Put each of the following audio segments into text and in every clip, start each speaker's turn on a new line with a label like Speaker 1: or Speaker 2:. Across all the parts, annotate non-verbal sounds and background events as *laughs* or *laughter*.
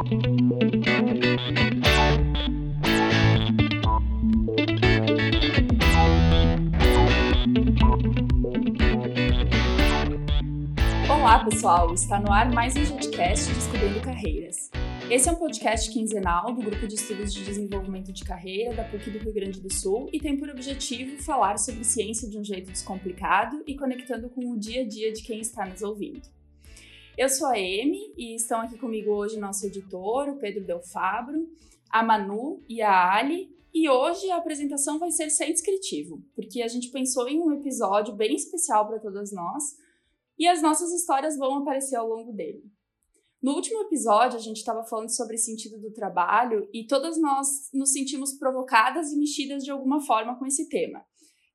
Speaker 1: Olá, pessoal! Está no ar mais um podcast Descobrindo Carreiras. Esse é um podcast quinzenal do Grupo de Estudos de Desenvolvimento de Carreira da PUC do Rio Grande do Sul e tem por objetivo falar sobre ciência de um jeito descomplicado e conectando com o dia a dia de quem está nos ouvindo. Eu sou a Amy e estão aqui comigo hoje nosso editor, o Pedro Del Fabro, a Manu e a Ali. E hoje a apresentação vai ser sem descritivo, porque a gente pensou em um episódio bem especial para todas nós e as nossas histórias vão aparecer ao longo dele. No último episódio, a gente estava falando sobre o sentido do trabalho e todas nós nos sentimos provocadas e mexidas de alguma forma com esse tema.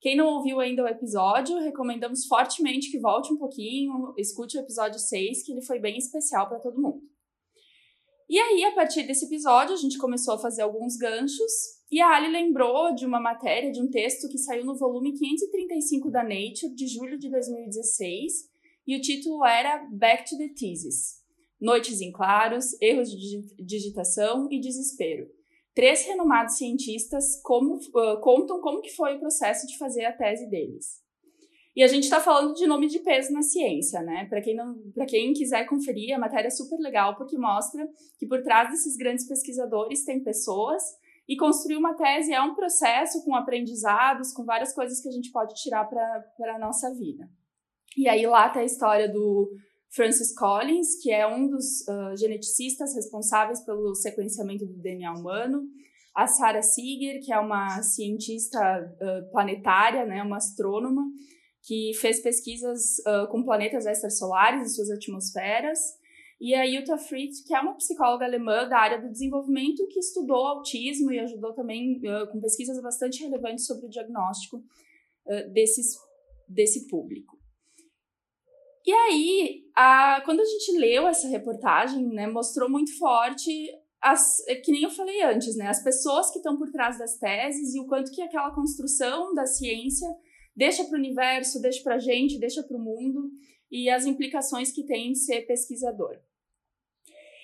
Speaker 1: Quem não ouviu ainda o episódio, recomendamos fortemente que volte um pouquinho, escute o episódio 6, que ele foi bem especial para todo mundo. E aí, a partir desse episódio, a gente começou a fazer alguns ganchos e a Ali lembrou de uma matéria, de um texto que saiu no volume 535 da Nature, de julho de 2016, e o título era Back to the Thesis. Noites em claros, erros de digitação e desespero. Três renomados cientistas como, uh, contam como que foi o processo de fazer a tese deles. E a gente está falando de nome de peso na ciência, né? Para quem, não, quem quiser conferir, a matéria é super legal porque mostra que por trás desses grandes pesquisadores tem pessoas e construir uma tese é um processo com aprendizados, com várias coisas que a gente pode tirar para a nossa vida. E aí lá tá a história do Francis Collins, que é um dos uh, geneticistas responsáveis pelo sequenciamento do DNA humano, a Sarah Seeger, que é uma cientista uh, planetária, né, uma astrônoma, que fez pesquisas uh, com planetas extrasolares e suas atmosferas, e a Jutta Fritz, que é uma psicóloga alemã da área do desenvolvimento que estudou autismo e ajudou também com pesquisas bastante relevantes sobre o diagnóstico desses, desse público. E aí, a, quando a gente leu essa reportagem, né, mostrou muito forte as, é que nem eu falei antes, né, as pessoas que estão por trás das teses e o quanto que aquela construção da ciência deixa para o universo, deixa para a gente, deixa para o mundo e as implicações que tem em ser pesquisador.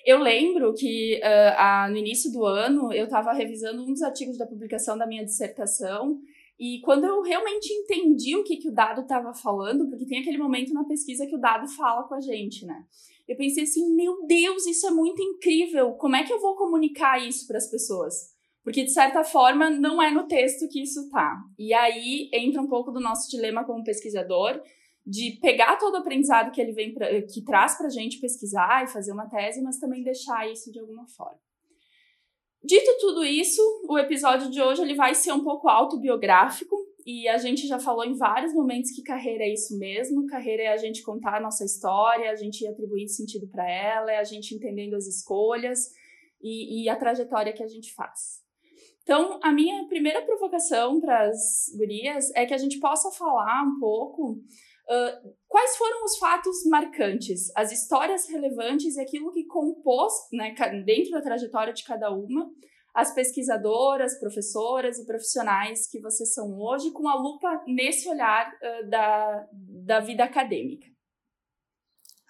Speaker 1: Eu lembro que uh, a, no início do ano eu estava revisando um dos artigos da publicação da minha dissertação e quando eu realmente entendi o que, que o dado estava falando, porque tem aquele momento na pesquisa que o dado fala com a gente, né? Eu pensei assim, meu Deus, isso é muito incrível. Como é que eu vou comunicar isso para as pessoas? Porque, de certa forma, não é no texto que isso tá. E aí entra um pouco do nosso dilema como pesquisador, de pegar todo o aprendizado que ele vem pra, que traz para a gente pesquisar e fazer uma tese, mas também deixar isso de alguma forma. Dito tudo isso, o episódio de hoje ele vai ser um pouco autobiográfico e a gente já falou em vários momentos que carreira é isso mesmo. Carreira é a gente contar a nossa história, a gente ir atribuindo sentido para ela, é a gente entendendo as escolhas e, e a trajetória que a gente faz. Então, a minha primeira provocação para as gurias é que a gente possa falar um pouco Quais foram os fatos marcantes, as histórias relevantes e aquilo que compôs, né, dentro da trajetória de cada uma, as pesquisadoras, professoras e profissionais que vocês são hoje, com a lupa nesse olhar uh, da, da vida acadêmica?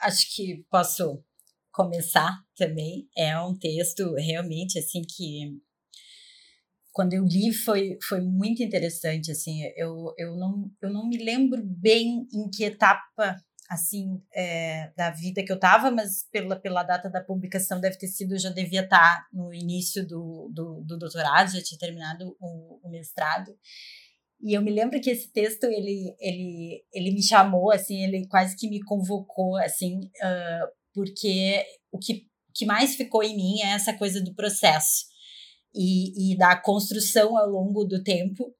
Speaker 2: Acho que posso começar também. É um texto realmente assim que quando eu li foi, foi muito interessante, assim, eu, eu, não, eu não me lembro bem em que etapa, assim, é, da vida que eu estava, mas pela, pela data da publicação deve ter sido, eu já devia estar tá no início do, do, do doutorado, já tinha terminado o, o, mestrado, e eu me lembro que esse texto, ele, ele, ele me chamou, assim, ele quase que me convocou, assim, uh, porque o que, que mais ficou em mim é essa coisa do processo, e, e da construção ao longo do tempo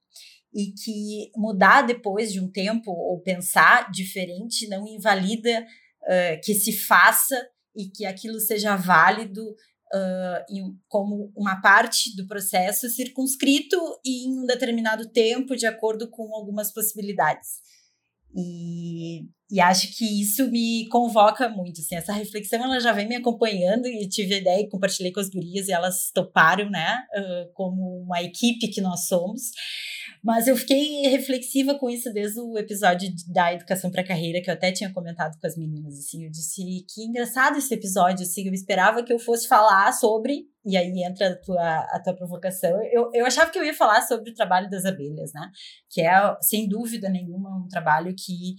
Speaker 2: e que mudar depois de um tempo ou pensar diferente não invalida uh, que se faça e que aquilo seja válido uh, como uma parte do processo circunscrito e em um determinado tempo, de acordo com algumas possibilidades. E, e acho que isso me convoca muito, assim, essa reflexão ela já vem me acompanhando e tive a ideia e compartilhei com as gurias e elas toparam, né, uh, como uma equipe que nós somos. Mas eu fiquei reflexiva com isso desde o episódio da educação para carreira que eu até tinha comentado com as meninas, assim, eu disse que engraçado esse episódio, assim, eu esperava que eu fosse falar sobre e aí entra a tua, a tua provocação. Eu, eu achava que eu ia falar sobre o trabalho das abelhas, né? Que é, sem dúvida nenhuma, um trabalho que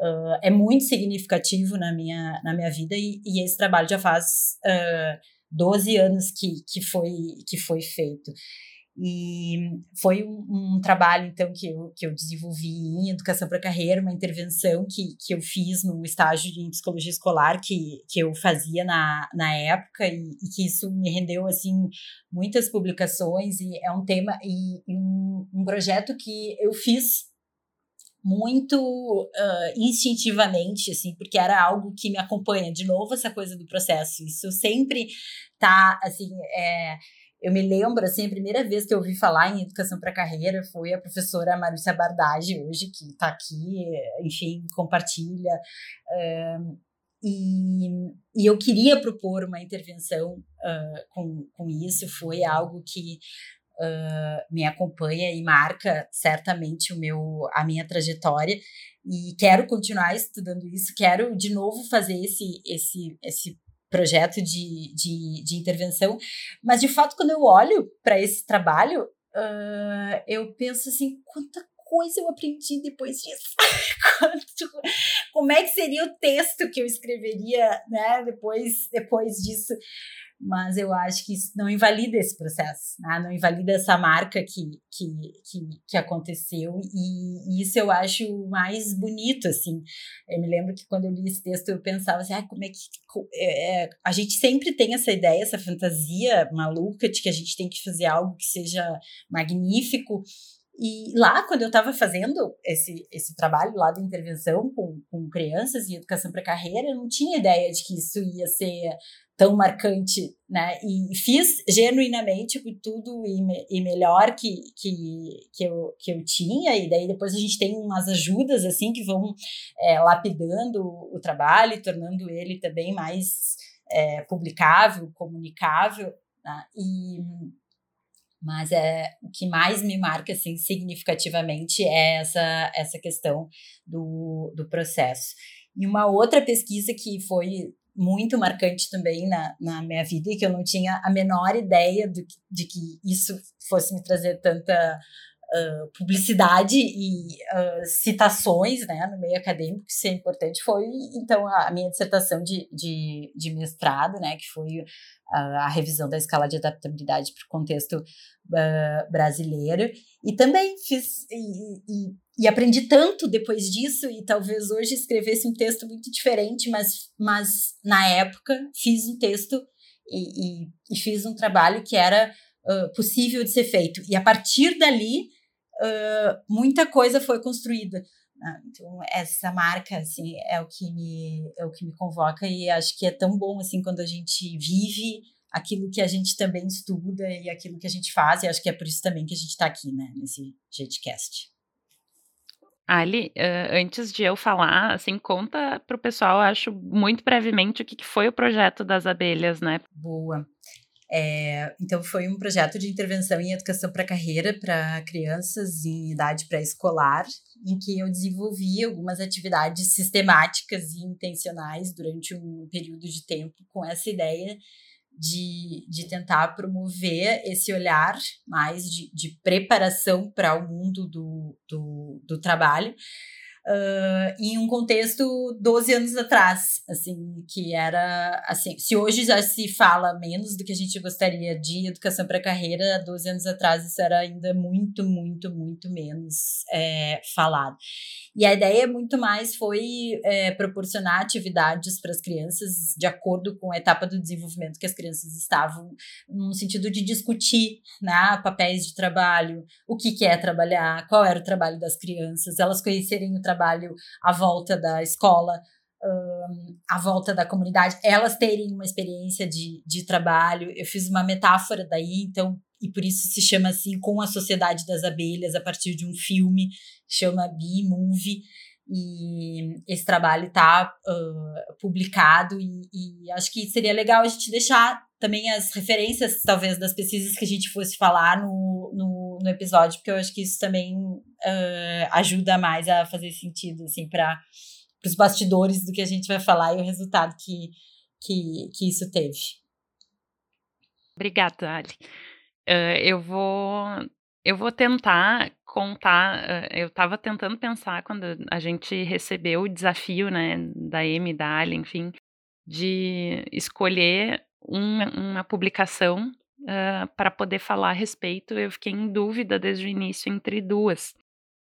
Speaker 2: uh, é muito significativo na minha, na minha vida e, e esse trabalho já faz uh, 12 anos que, que, foi, que foi feito. E foi um, um, trabalho, então, que eu, que eu desenvolvi em Educação para Carreira, uma intervenção que, que eu fiz no estágio de Psicologia Escolar que, que eu fazia na, na época e, e que isso me rendeu, assim, muitas publicações e é um tema e, e um, um projeto que eu fiz muito uh, instintivamente, assim, porque era algo que me acompanha. De novo, essa coisa do processo. Isso sempre tá, assim, é, eu me lembro, assim, a primeira vez que eu ouvi falar em educação para carreira foi a professora Marúcia Bardage, hoje, que está aqui, enfim, compartilha. Uh, e, e, eu queria propor uma intervenção uh, com, com isso, foi algo que uh, me acompanha e marca certamente o meu, a minha trajetória. E quero continuar estudando isso, quero de novo fazer esse, esse, esse projeto de, de, de intervenção, mas de fato quando eu olho para esse trabalho, uh, eu penso assim, quanta coisa eu aprendi depois disso? *laughs* Como é que seria o texto que eu escreveria, né, depois, depois disso? mas eu acho que isso não invalida esse processo, né? não invalida essa marca que, que, que, que aconteceu, e, e, isso eu acho mais bonito, assim. Eu me lembro que quando eu li esse texto eu pensava assim, ah, como é que... É, é, a gente sempre tem essa ideia, essa fantasia maluca de que a gente tem que fazer algo que seja magnífico, e lá, quando eu estava fazendo esse, esse trabalho lá de intervenção com, com crianças e educação para carreira, eu não tinha ideia de que isso ia ser tão marcante, né? E fiz genuinamente tudo e, me, e melhor que, que, que, eu, que eu tinha, e daí depois a gente tem umas ajudas, assim, que vão é, lapidando o trabalho, tornando ele também mais é, publicável, comunicável, né? E mas é o que mais me marca assim significativamente é essa essa questão do, do processo. E uma outra pesquisa que foi muito marcante também na, na minha vida e que eu não tinha a menor ideia do, de que isso fosse me trazer tanta publicidade e uh, citações né, no meio acadêmico, que isso é importante, foi então a minha dissertação de, de, de mestrado, né, que foi a, a revisão da escala de adaptabilidade para o contexto uh, brasileiro. E também fiz e, e, e, aprendi tanto depois disso, e talvez hoje escrevesse um texto muito diferente, mas, mas na época fiz um texto e, e fiz um trabalho que era uh, possível de ser feito. E a partir dali, uh, muita coisa foi construída. Né? Então essa marca assim é o que me é o que me convoca e acho que é tão bom assim quando a gente vive aquilo que a gente também estuda e aquilo que a gente faz e acho que é por isso também que a gente está aqui né nesse JetCast.
Speaker 3: Ali, uh, antes de eu falar, assim, conta para o pessoal, acho muito brevemente o que, que foi o projeto das abelhas, né?
Speaker 2: Boa. É, então, foi um projeto de intervenção em educação para carreira para crianças em idade pré-escolar, em que eu desenvolvi algumas atividades sistemáticas e intencionais durante um período de tempo com essa ideia de, de tentar promover esse olhar mais de, de preparação para o mundo do, do, do trabalho uh, em um contexto 12 anos atrás, assim, que era, assim, se hoje já se fala menos do que a gente gostaria de educação para carreira, 12 anos atrás isso era ainda muito, muito, muito menos é, falado. E a ideia muito mais foi é, proporcionar atividades para as crianças de acordo com a etapa do desenvolvimento que as crianças estavam, no sentido de discutir né, papéis de trabalho, o que, que é trabalhar, qual era o trabalho das crianças, elas conhecerem o trabalho trabalho à volta da escola, um, à volta da comunidade, elas terem uma experiência de, de trabalho. Eu fiz uma metáfora daí, então, e por isso se chama assim, com a Sociedade das Abelhas, a partir de um filme, chama Bee Movie, e esse trabalho está uh, publicado e, e, acho que seria legal a gente deixar também as referências, talvez, das pesquisas que a gente fosse falar no, no, no episódio, porque eu acho que isso também uh, ajuda mais a fazer sentido, assim, para os bastidores do que a gente vai falar e o resultado que, que, que isso teve.
Speaker 3: Obrigada, Ali. Uh, eu vou eu vou tentar contar. Eu estava tentando pensar quando a gente recebeu o desafio, né, da M, da Ali, enfim, de escolher uma, uma publicação uh, para poder falar a respeito. Eu fiquei em dúvida desde o início entre duas.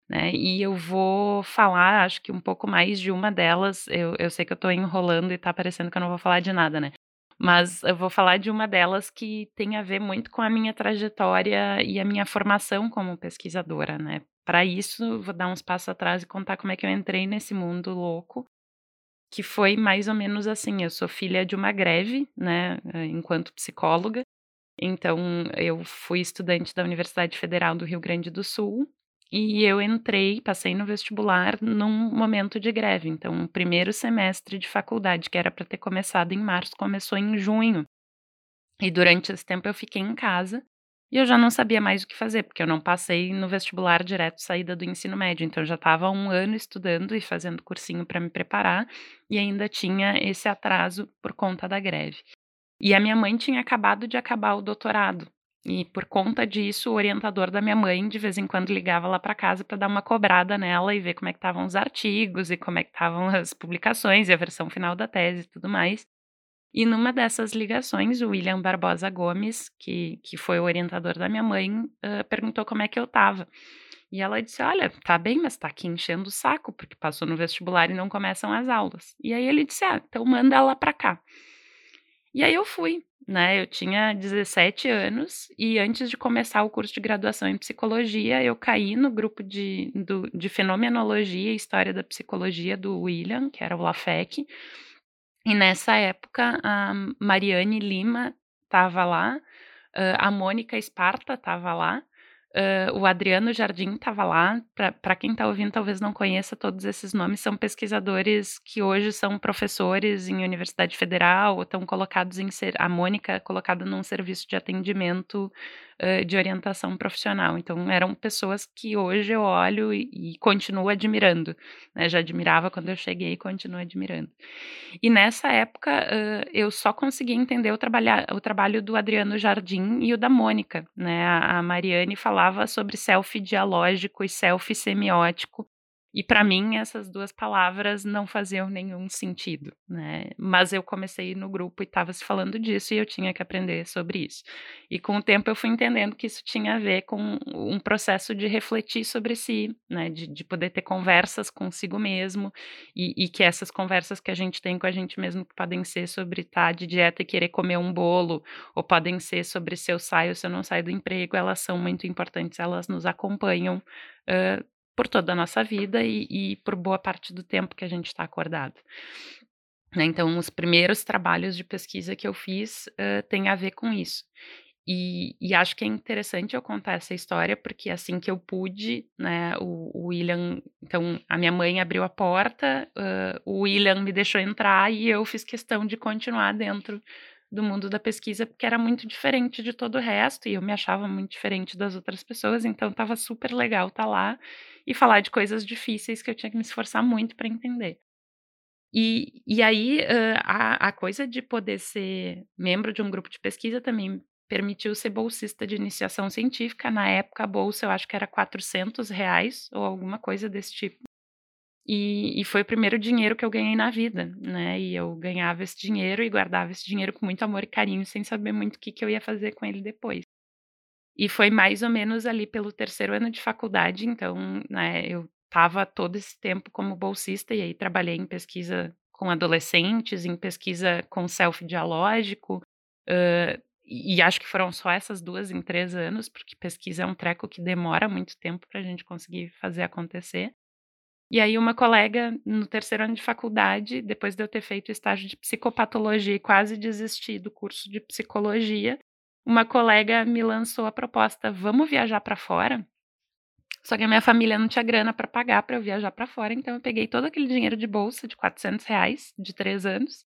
Speaker 3: Né? E eu vou falar, acho que um pouco mais de uma delas. Eu, eu sei que eu estou enrolando e está parecendo que eu não vou falar de nada, né? Mas eu vou falar de uma delas que tem a ver muito com a minha trajetória e a minha formação como pesquisadora, né? Para isso, vou dar uns passos atrás e contar como é que eu entrei nesse mundo louco, que foi mais ou menos assim. Eu sou filha de uma greve, né, eh, enquanto psicóloga. Então, eu fui estudante da Universidade Federal do Rio Grande do Sul e eu entrei, passei no vestibular num momento de greve. Então, o primeiro semestre de faculdade, que era para ter começado em março, começou em junho. E durante esse tempo eu fiquei em casa e eu já não sabia mais o que fazer, porque eu não passei no vestibular direto saída do ensino médio. Então, eu já estava um ano estudando e fazendo cursinho para me preparar e ainda tinha esse atraso por conta da greve. E a minha mãe tinha acabado de acabar o doutorado. E por conta disso, o orientador da minha mãe de vez em quando ligava lá para casa para dar uma cobrada nela e ver como é que estavam os artigos e como é que estavam as publicações e a versão final da tese e tudo mais. E numa dessas ligações, o William Barbosa Gomes, que, que foi o orientador da minha mãe, uh, perguntou como é que eu estava. E ela disse: Olha, tá bem, mas tá aqui enchendo o saco, porque passou no vestibular e não começam as aulas. E aí ele disse: Ah, então manda ela para cá. E aí eu fui né? Eu tinha 17 anos e antes de começar o curso de graduação em psicologia, eu caí no grupo de, do, de fenomenologia e história da psicologia do William, que era o LAFEC. E nessa época, a Mariane Lima estava lá, a Mônica Esparta estava lá, o Adriano Jardim estava lá. Para quem está ouvindo, talvez não conheça todos esses nomes, são pesquisadores que hoje são professores em Universidade Federal ou estão colocados em ser. A Mônica colocada num serviço de atendimento uh, de orientação profissional. Então, eram pessoas que hoje eu olho e, e continuo admirando. Né? Já admirava quando eu cheguei e continuo admirando. E nessa época, uh, eu só consegui entender o, trabalha, o trabalho do Adriano Jardim e o da Mônica. Né? A, a Mariane falava sobre self dialógico e self semiótico e para mim essas duas palavras não faziam nenhum sentido, né? Mas eu comecei no grupo e estava se falando disso e eu tinha que aprender sobre isso. E com o tempo eu fui entendendo que isso tinha a ver com um processo de refletir sobre si, né? De, de poder ter conversas consigo mesmo e, e, que essas conversas que a gente tem com a gente mesmo podem ser sobre estar tá de dieta e querer comer um bolo, ou podem ser sobre se eu saio, se eu não saio do emprego, elas são muito importantes, elas nos acompanham uh, por toda a nossa vida e, e por boa parte do tempo que a gente está acordado. Né? Então, os primeiros trabalhos de pesquisa que eu fiz uh, têm a ver com isso. E, e, acho que é interessante eu contar essa história, porque assim que eu pude, né, o, o William, então a minha mãe abriu a porta, uh, o William me deixou entrar e eu fiz questão de continuar dentro do mundo da pesquisa, porque era muito diferente de todo o resto, e eu me achava muito diferente das outras pessoas, então estava super legal estar tá lá e falar de coisas difíceis que eu tinha que me esforçar muito para entender. E, e aí, uh, a, a coisa de poder ser membro de um grupo de pesquisa também permitiu ser bolsista de iniciação científica. Na época, a bolsa eu acho que era 400 reais ou alguma coisa desse tipo. E, e, foi o primeiro dinheiro que eu ganhei na vida, né? E eu ganhava esse dinheiro e guardava esse dinheiro com muito amor e carinho, sem saber muito o que, que eu ia fazer com ele depois. E foi mais ou menos ali pelo terceiro ano de faculdade, então, né, eu estava todo esse tempo como bolsista e aí trabalhei em pesquisa com adolescentes, em pesquisa com self-dialógico, uh, e acho que foram só essas duas em três anos, porque pesquisa é um treco que demora muito tempo para a gente conseguir fazer acontecer. E aí uma colega no terceiro ano de faculdade, depois de eu ter feito estágio de psicopatologia e quase desistir do curso de psicologia, uma colega me lançou a proposta: vamos viajar para fora? Só que a minha família não tinha grana para pagar para eu viajar para fora, então eu peguei todo aquele dinheiro de bolsa de 400 reais, de três anos,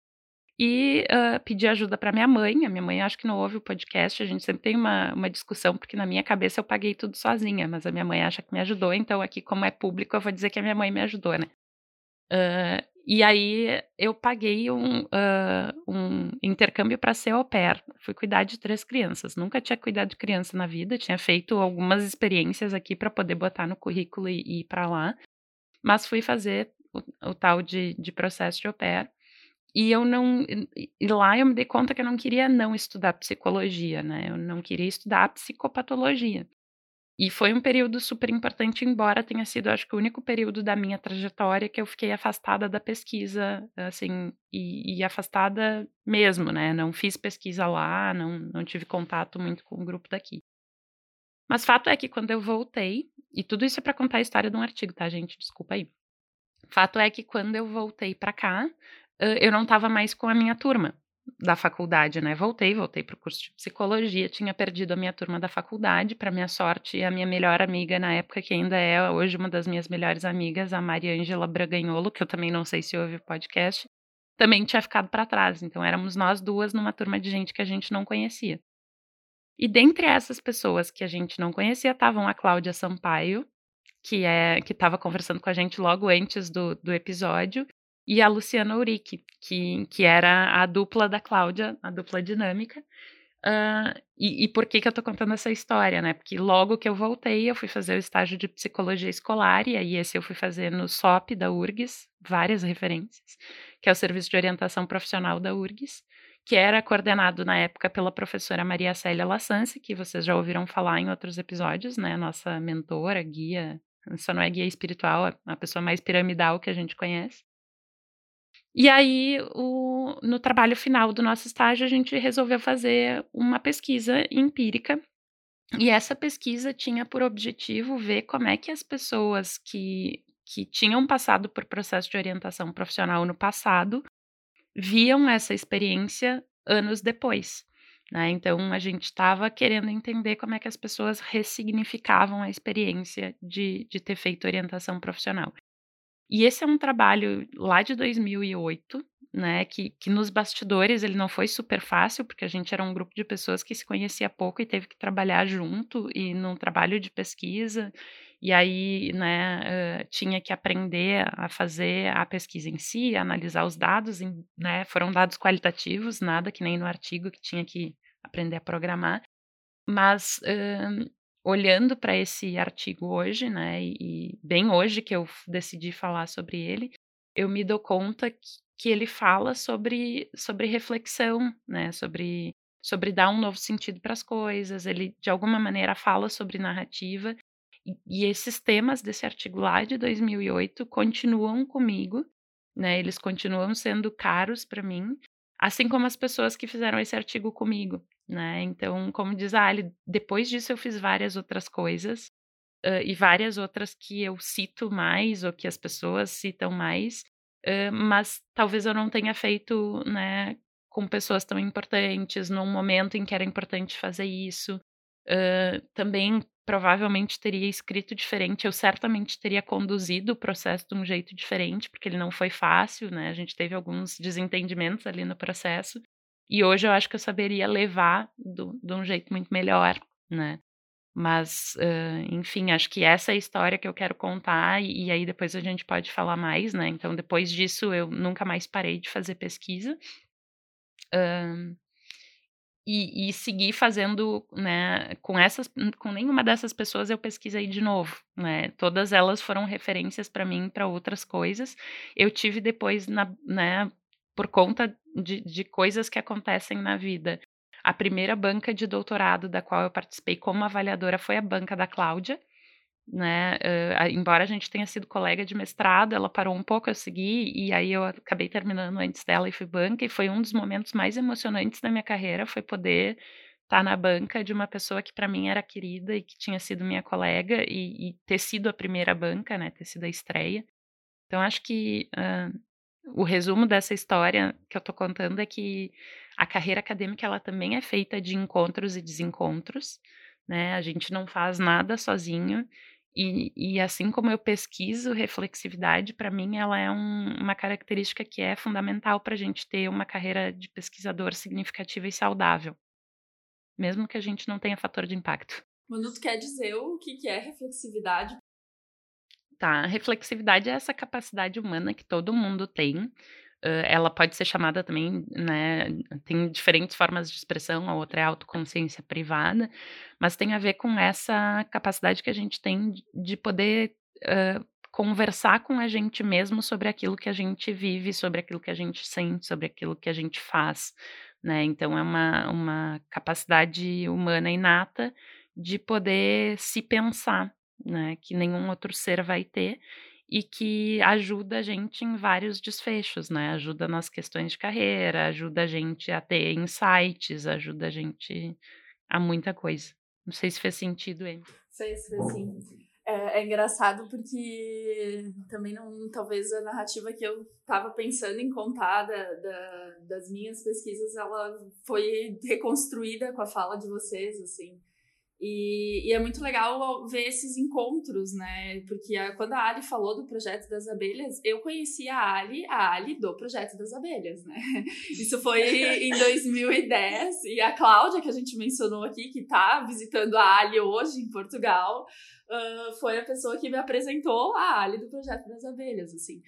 Speaker 3: e uh, pedi ajuda para minha mãe. A minha mãe acho que não ouve o podcast, a gente sempre tem uma, uma discussão, porque na minha cabeça eu paguei tudo sozinha, mas a minha mãe acha que me ajudou, então aqui, como é público, eu vou dizer que a minha mãe me ajudou, né? Uh, e aí eu paguei um, uh, um intercâmbio para ser au pair. Fui cuidar de três crianças. Nunca tinha cuidado de criança na vida. Tinha feito algumas experiências aqui para poder botar no currículo e, e ir para lá. Mas fui fazer o, o tal de, de processo de au pair. E eu não. E lá eu me dei conta que eu não queria não estudar psicologia, né? Eu não queria estudar psicopatologia. E foi um período super importante, embora tenha sido, acho que, o único período da minha trajetória que eu fiquei afastada da pesquisa, assim, e, e, afastada mesmo, né? Não fiz pesquisa lá, não, não tive contato muito com o grupo daqui. Mas fato é que quando eu voltei, e tudo isso é para contar a história de um artigo, tá, gente? Desculpa aí. Fato é que quando eu voltei para cá, eu não estava mais com a minha turma da faculdade, né? Voltei, voltei para o curso de psicologia, tinha perdido a minha turma da faculdade, para minha sorte, a minha melhor amiga na época, que ainda é hoje uma das minhas melhores amigas, a Maria Ângela Braganholo, que eu também não sei se ouve o podcast, também tinha ficado para trás. Então éramos nós duas numa turma de gente que a gente não conhecia. E dentre essas pessoas que a gente não conhecia, estavam a Cláudia Sampaio, que é que estava conversando com a gente logo antes do, do episódio, e a Luciana Uric, que, que era a dupla da Cláudia, a dupla dinâmica. Uh, e, e, por que, que eu tô contando essa história, né? Porque logo que eu voltei, eu fui fazer o estágio de psicologia escolar, e aí esse eu fui fazer no SOP da URGS, várias referências, que é o Serviço de Orientação Profissional da URGS, que era coordenado na época pela professora Maria Célia Lassance, que vocês já ouviram falar em outros episódios, né? Nossa mentora, guia, só não é guia espiritual, é a pessoa mais piramidal que a gente conhece. E aí, o, no trabalho final do nosso estágio, a gente resolveu fazer uma pesquisa empírica. E essa pesquisa tinha por objetivo ver como é que as pessoas que, que tinham passado por processo de orientação profissional no passado viam essa experiência anos depois. Né? Então, a gente estava querendo entender como é que as pessoas ressignificavam a experiência de, de ter feito orientação profissional. E esse é um trabalho lá de 2008, né, que, que nos bastidores ele não foi super fácil, porque a gente era um grupo de pessoas que se conhecia pouco e teve que trabalhar junto e num trabalho de pesquisa, e aí, né, uh, tinha que aprender a fazer a pesquisa em si, analisar os dados, em, né, foram dados qualitativos, nada que nem no artigo que tinha que aprender a programar, mas uh, olhando para esse artigo hoje, né, e, bem hoje que eu decidi falar sobre ele, eu me dou conta que, que ele fala sobre, sobre reflexão, né, sobre, sobre dar um novo sentido para as coisas, ele de alguma maneira fala sobre narrativa, e, e esses temas desse artigo lá de 2008 continuam comigo, né, eles continuam sendo caros para mim, assim como as pessoas que fizeram esse artigo comigo, né? Então, como diz a Ali, depois disso eu fiz várias outras coisas uh, e várias outras que eu cito mais ou que as pessoas citam mais, uh, mas talvez eu não tenha feito, né, com pessoas tão importantes num momento em que era importante fazer isso. Uh, também provavelmente teria escrito diferente, eu certamente teria conduzido o processo de um jeito diferente, porque ele não foi fácil, né? A gente teve alguns desentendimentos ali no processo. E hoje eu acho que eu saberia levar do, de um jeito muito melhor, né? Mas, uh, enfim, acho que essa é a história que eu quero contar, e, e, aí depois a gente pode falar mais, né? Então, depois disso, eu nunca mais parei de fazer pesquisa. E, e seguir fazendo, né, com essas, com nenhuma dessas pessoas eu pesquisei de novo, né, todas elas foram referências para mim para outras coisas. Eu tive depois, na, né, por conta de, de coisas que acontecem na vida. A primeira banca de doutorado da qual eu participei como avaliadora foi a banca da Cláudia, né? Uh, embora a gente tenha sido colega de mestrado, ela parou um pouco, eu segui, e aí eu acabei terminando antes dela e fui banca, e foi um dos momentos mais emocionantes da minha carreira, foi poder estar tá na banca de uma pessoa que para mim era querida e que tinha sido minha colega, e, e, ter sido a primeira banca, né? Ter sido a estreia. Então, acho que uh, o resumo dessa história que eu estou contando é que a carreira acadêmica ela também é feita de encontros e desencontros, né? A gente não faz nada sozinho E, e assim como eu pesquiso reflexividade, para mim ela é um, uma característica que é fundamental para a gente ter uma carreira de pesquisador significativa e saudável, mesmo que a gente não tenha fator de impacto.
Speaker 1: Manu, tu quer dizer o que é reflexividade?
Speaker 3: Tá, reflexividade é essa capacidade humana que todo mundo tem ela pode ser chamada também, né, tem diferentes formas de expressão, a outra é autoconsciência privada, mas tem a ver com essa capacidade que a gente tem de poder uh, conversar com a gente mesmo sobre aquilo que a gente vive, sobre aquilo que a gente sente, sobre aquilo que a gente faz, né? Então é uma, uma capacidade humana inata de poder se pensar, né? Que nenhum outro ser vai ter e que ajuda a gente em vários desfechos, né? Ajuda nas questões de carreira, ajuda a gente a ter insights, ajuda a gente a muita coisa. Não sei se fez sentido, hein?
Speaker 1: Fez, fez sim. É, é, engraçado porque também não, talvez a narrativa que eu estava pensando em contar da, da, das minhas pesquisas, ela foi reconstruída com a fala de vocês, assim. E, e, é muito legal ver esses encontros, né? Porque a, quando a Ali falou do projeto das abelhas, eu conheci a Ali, a Ali do projeto das abelhas, né? *laughs* Isso foi em 2010. E a Cláudia, que a gente mencionou aqui, que está visitando a Ali hoje em Portugal, uh, foi a pessoa que me apresentou a Ali do Projeto das Abelhas, assim.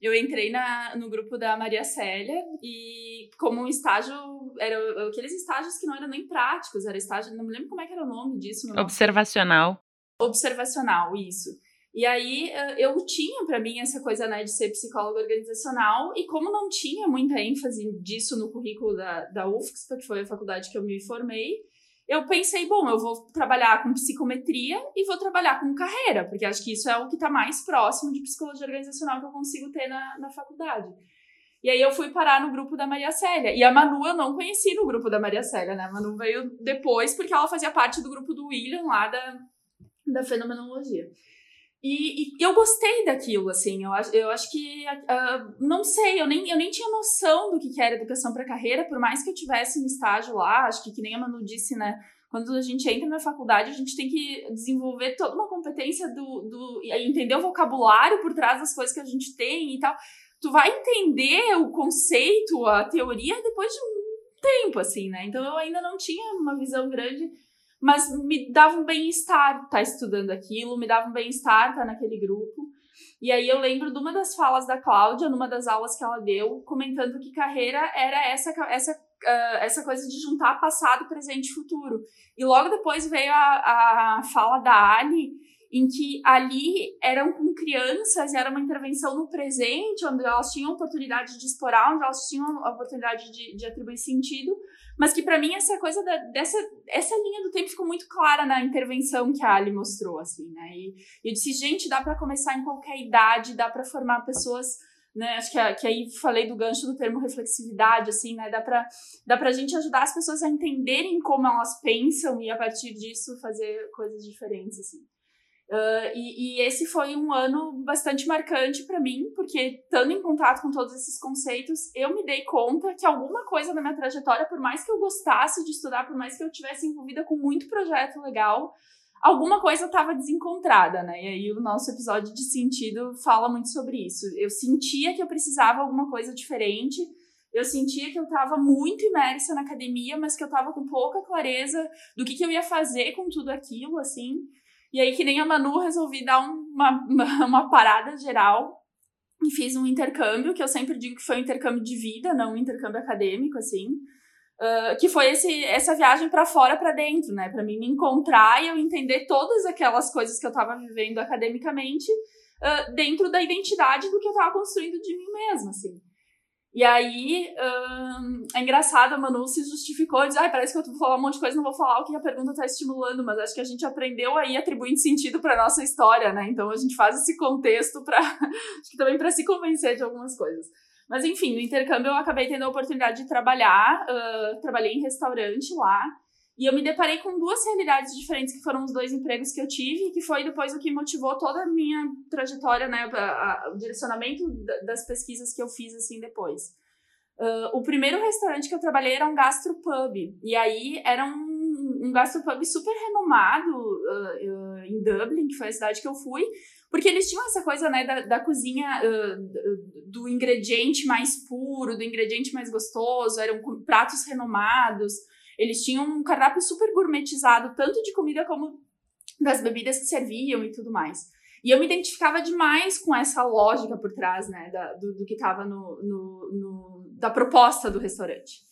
Speaker 1: Eu entrei na, no grupo da Maria Célia e como um estágio, eram aqueles estágios que não eram nem práticos, era estágio, não me lembro como é que era o nome disso.
Speaker 3: Observacional.
Speaker 1: Observacional, isso. E aí eu tinha para mim essa coisa né, de ser psicóloga organizacional, e como não tinha muita ênfase disso no currículo da, da UFSC, que foi a faculdade que eu me formei, eu pensei, bom, eu vou trabalhar com psicometria e vou trabalhar com carreira, porque acho que isso é o que está mais próximo de psicologia organizacional que eu consigo ter na, na faculdade. E aí eu fui parar no grupo da Maria Célia. E a Manu eu não conheci no grupo da Maria Célia, né? A Manu veio depois porque ela fazia parte do grupo do William lá da, da fenomenologia. E, e, eu gostei daquilo, assim, eu eu acho que, uh, não sei, eu nem, eu nem tinha noção do que, que era educação para carreira, por mais que eu tivesse no estágio lá, acho que, que nem a Manu disse, né, quando a gente entra na faculdade, a gente tem que desenvolver toda uma competência do, do entender o vocabulário por trás das coisas que a gente tem e tal. Tu vai entender o conceito, a teoria, depois de um tempo, assim, né, então eu ainda não tinha uma visão grande mas me dava um bem-estar estar tá estudando aquilo, me dava um bem-estar estar tá naquele grupo. E aí eu lembro de uma das falas da Cláudia, numa das aulas que ela deu, comentando que carreira era essa, essa, uh, essa coisa de juntar passado, presente e futuro. E logo depois veio a, a fala da Ali, em que ali eram com crianças e era uma intervenção no presente, onde elas tinham oportunidade de explorar, onde elas tinham a oportunidade de, de atribuir sentido, mas que para mim essa coisa da, dessa essa linha do tempo ficou muito clara na intervenção que a Ali mostrou, assim, né? E, e eu disse, gente, dá para começar em qualquer idade, dá para formar pessoas né? Acho que, que aí falei do gancho do termo reflexividade, assim, né? Dá pra, dá pra gente ajudar as pessoas a entenderem como elas pensam e a partir disso fazer coisas diferentes, assim. Uh, e, e, esse foi um ano bastante marcante para mim, porque estando em contato com todos esses conceitos, eu me dei conta que alguma coisa na minha trajetória, por mais que eu gostasse de estudar, por mais que eu tivesse envolvida com muito projeto legal, alguma coisa estava desencontrada, né? E aí o nosso episódio de sentido fala muito sobre isso. Eu sentia que eu precisava alguma coisa diferente. Eu sentia que eu estava muito imersa na academia, mas que eu estava com pouca clareza do que, que eu ia fazer com tudo aquilo, assim. E aí, que nem a Manu, resolvi dar uma, *laughs* uma, parada geral e fiz um intercâmbio, que eu sempre digo que foi um intercâmbio de vida, não um intercâmbio acadêmico, assim. Uh, que foi esse, essa viagem para fora, para dentro, né? Para mim me encontrar e eu entender todas aquelas coisas que eu estava vivendo academicamente uh, dentro da identidade do que eu estava construindo de mim mesma, assim. E aí, hum, é engraçado, a Manu se justificou, diz, ah, parece que eu vou falar um monte de coisa, não vou falar o que a pergunta está estimulando, mas acho que a gente aprendeu aí atribuindo sentido para nossa história, né? Então a gente faz esse contexto para, *laughs* acho que também para se convencer de algumas coisas. Mas enfim, no intercâmbio eu acabei tendo a oportunidade de trabalhar, uh, trabalhei em restaurante lá, e eu me deparei com duas realidades diferentes, que foram os dois empregos que eu tive, e que foi depois o que motivou toda a minha trajetória, né, a, a, o direcionamento das pesquisas que eu fiz, assim, depois. Uh, o primeiro restaurante que eu trabalhei era um gastropub, e aí era um, um gastropub super renomado uh, uh, em Dublin, que foi a cidade que eu fui, porque eles tinham essa coisa, né, da, da cozinha, do ingrediente mais puro, do ingrediente mais gostoso, eram pratos renomados, eles tinham um cardápio super gourmetizado, tanto de comida como das bebidas que serviam e tudo mais. E eu me identificava demais com essa lógica por trás, né, da, do, do, que estava no, no, no, da proposta do restaurante.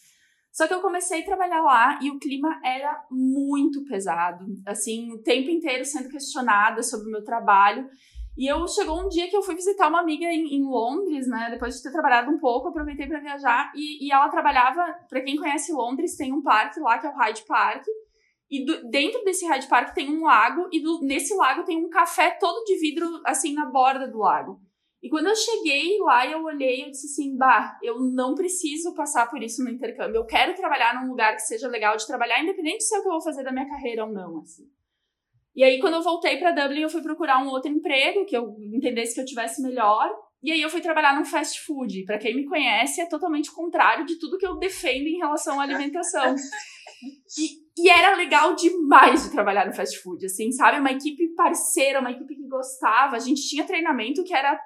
Speaker 1: Só que eu comecei a trabalhar lá e o clima era muito pesado, assim, o tempo inteiro sendo questionada sobre o meu trabalho. E eu chegou um dia que eu fui visitar uma amiga em, em Londres, né? Depois de ter trabalhado um pouco, aproveitei para viajar e, e ela trabalhava. Para quem conhece Londres, tem um parque lá que é o Hyde Park. E do, dentro desse Hyde Park tem um lago, e do, nesse lago tem um café todo de vidro, assim, na borda do lago. E quando eu cheguei lá, eu olhei e disse assim, bah, eu não preciso passar por isso no intercâmbio. Eu quero trabalhar num lugar que seja legal de trabalhar, independente se é o que eu vou fazer da minha carreira ou não, assim. E aí, quando eu voltei para Dublin, eu fui procurar um outro emprego que eu entendesse que eu tivesse melhor. E aí, eu fui trabalhar num fast food. Para quem me conhece, é totalmente contrário de tudo que eu defendo em relação à alimentação. *laughs* E, e, era legal demais de trabalhar no fast food, assim, sabe? Uma equipe parceira, uma equipe que gostava. A gente tinha treinamento que era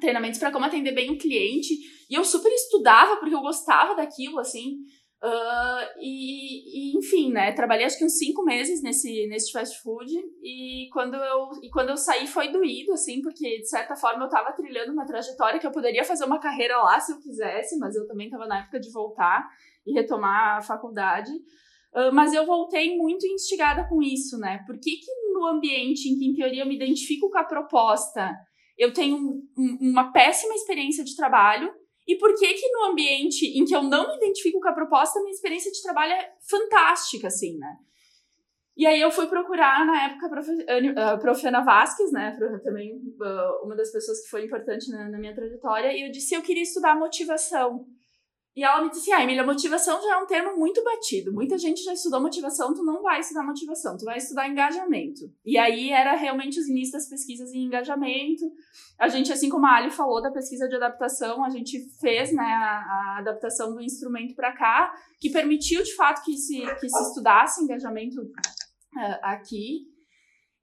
Speaker 1: treinamentos para como atender bem o cliente. E eu super estudava porque eu gostava daquilo, assim. Uh, e, e, enfim, né? Trabalhei acho que uns cinco meses nesse, nesse fast food. E quando, eu, e quando eu saí foi doído, assim, porque de certa forma eu tava trilhando uma trajetória que eu poderia fazer uma carreira lá se eu quisesse, mas eu também tava na época de voltar e retomar a faculdade. Uh, mas eu voltei muito instigada com isso, né? Por que, que no ambiente em que, em teoria, eu me identifico com a proposta, eu tenho um, um, uma péssima experiência de trabalho? E por que que no ambiente em que eu não me identifico com a proposta, minha experiência de trabalho é fantástica, assim, né? E aí eu fui procurar, na época, a prof. Ana Vasquez, né? Também uh, uma das pessoas que foi importante na, na minha trajetória. E eu disse, eu queria estudar motivação. E ela me disse, ah, Emília, motivação já é um termo muito batido. Muita gente já estudou motivação, tu não vai estudar motivação, tu vai estudar engajamento. E aí era realmente os inícios das pesquisas em engajamento. A gente, assim como a Ali falou da pesquisa de adaptação, a gente fez né, a, a adaptação do instrumento para cá, que permitiu de fato que se, que se estudasse engajamento uh, aqui.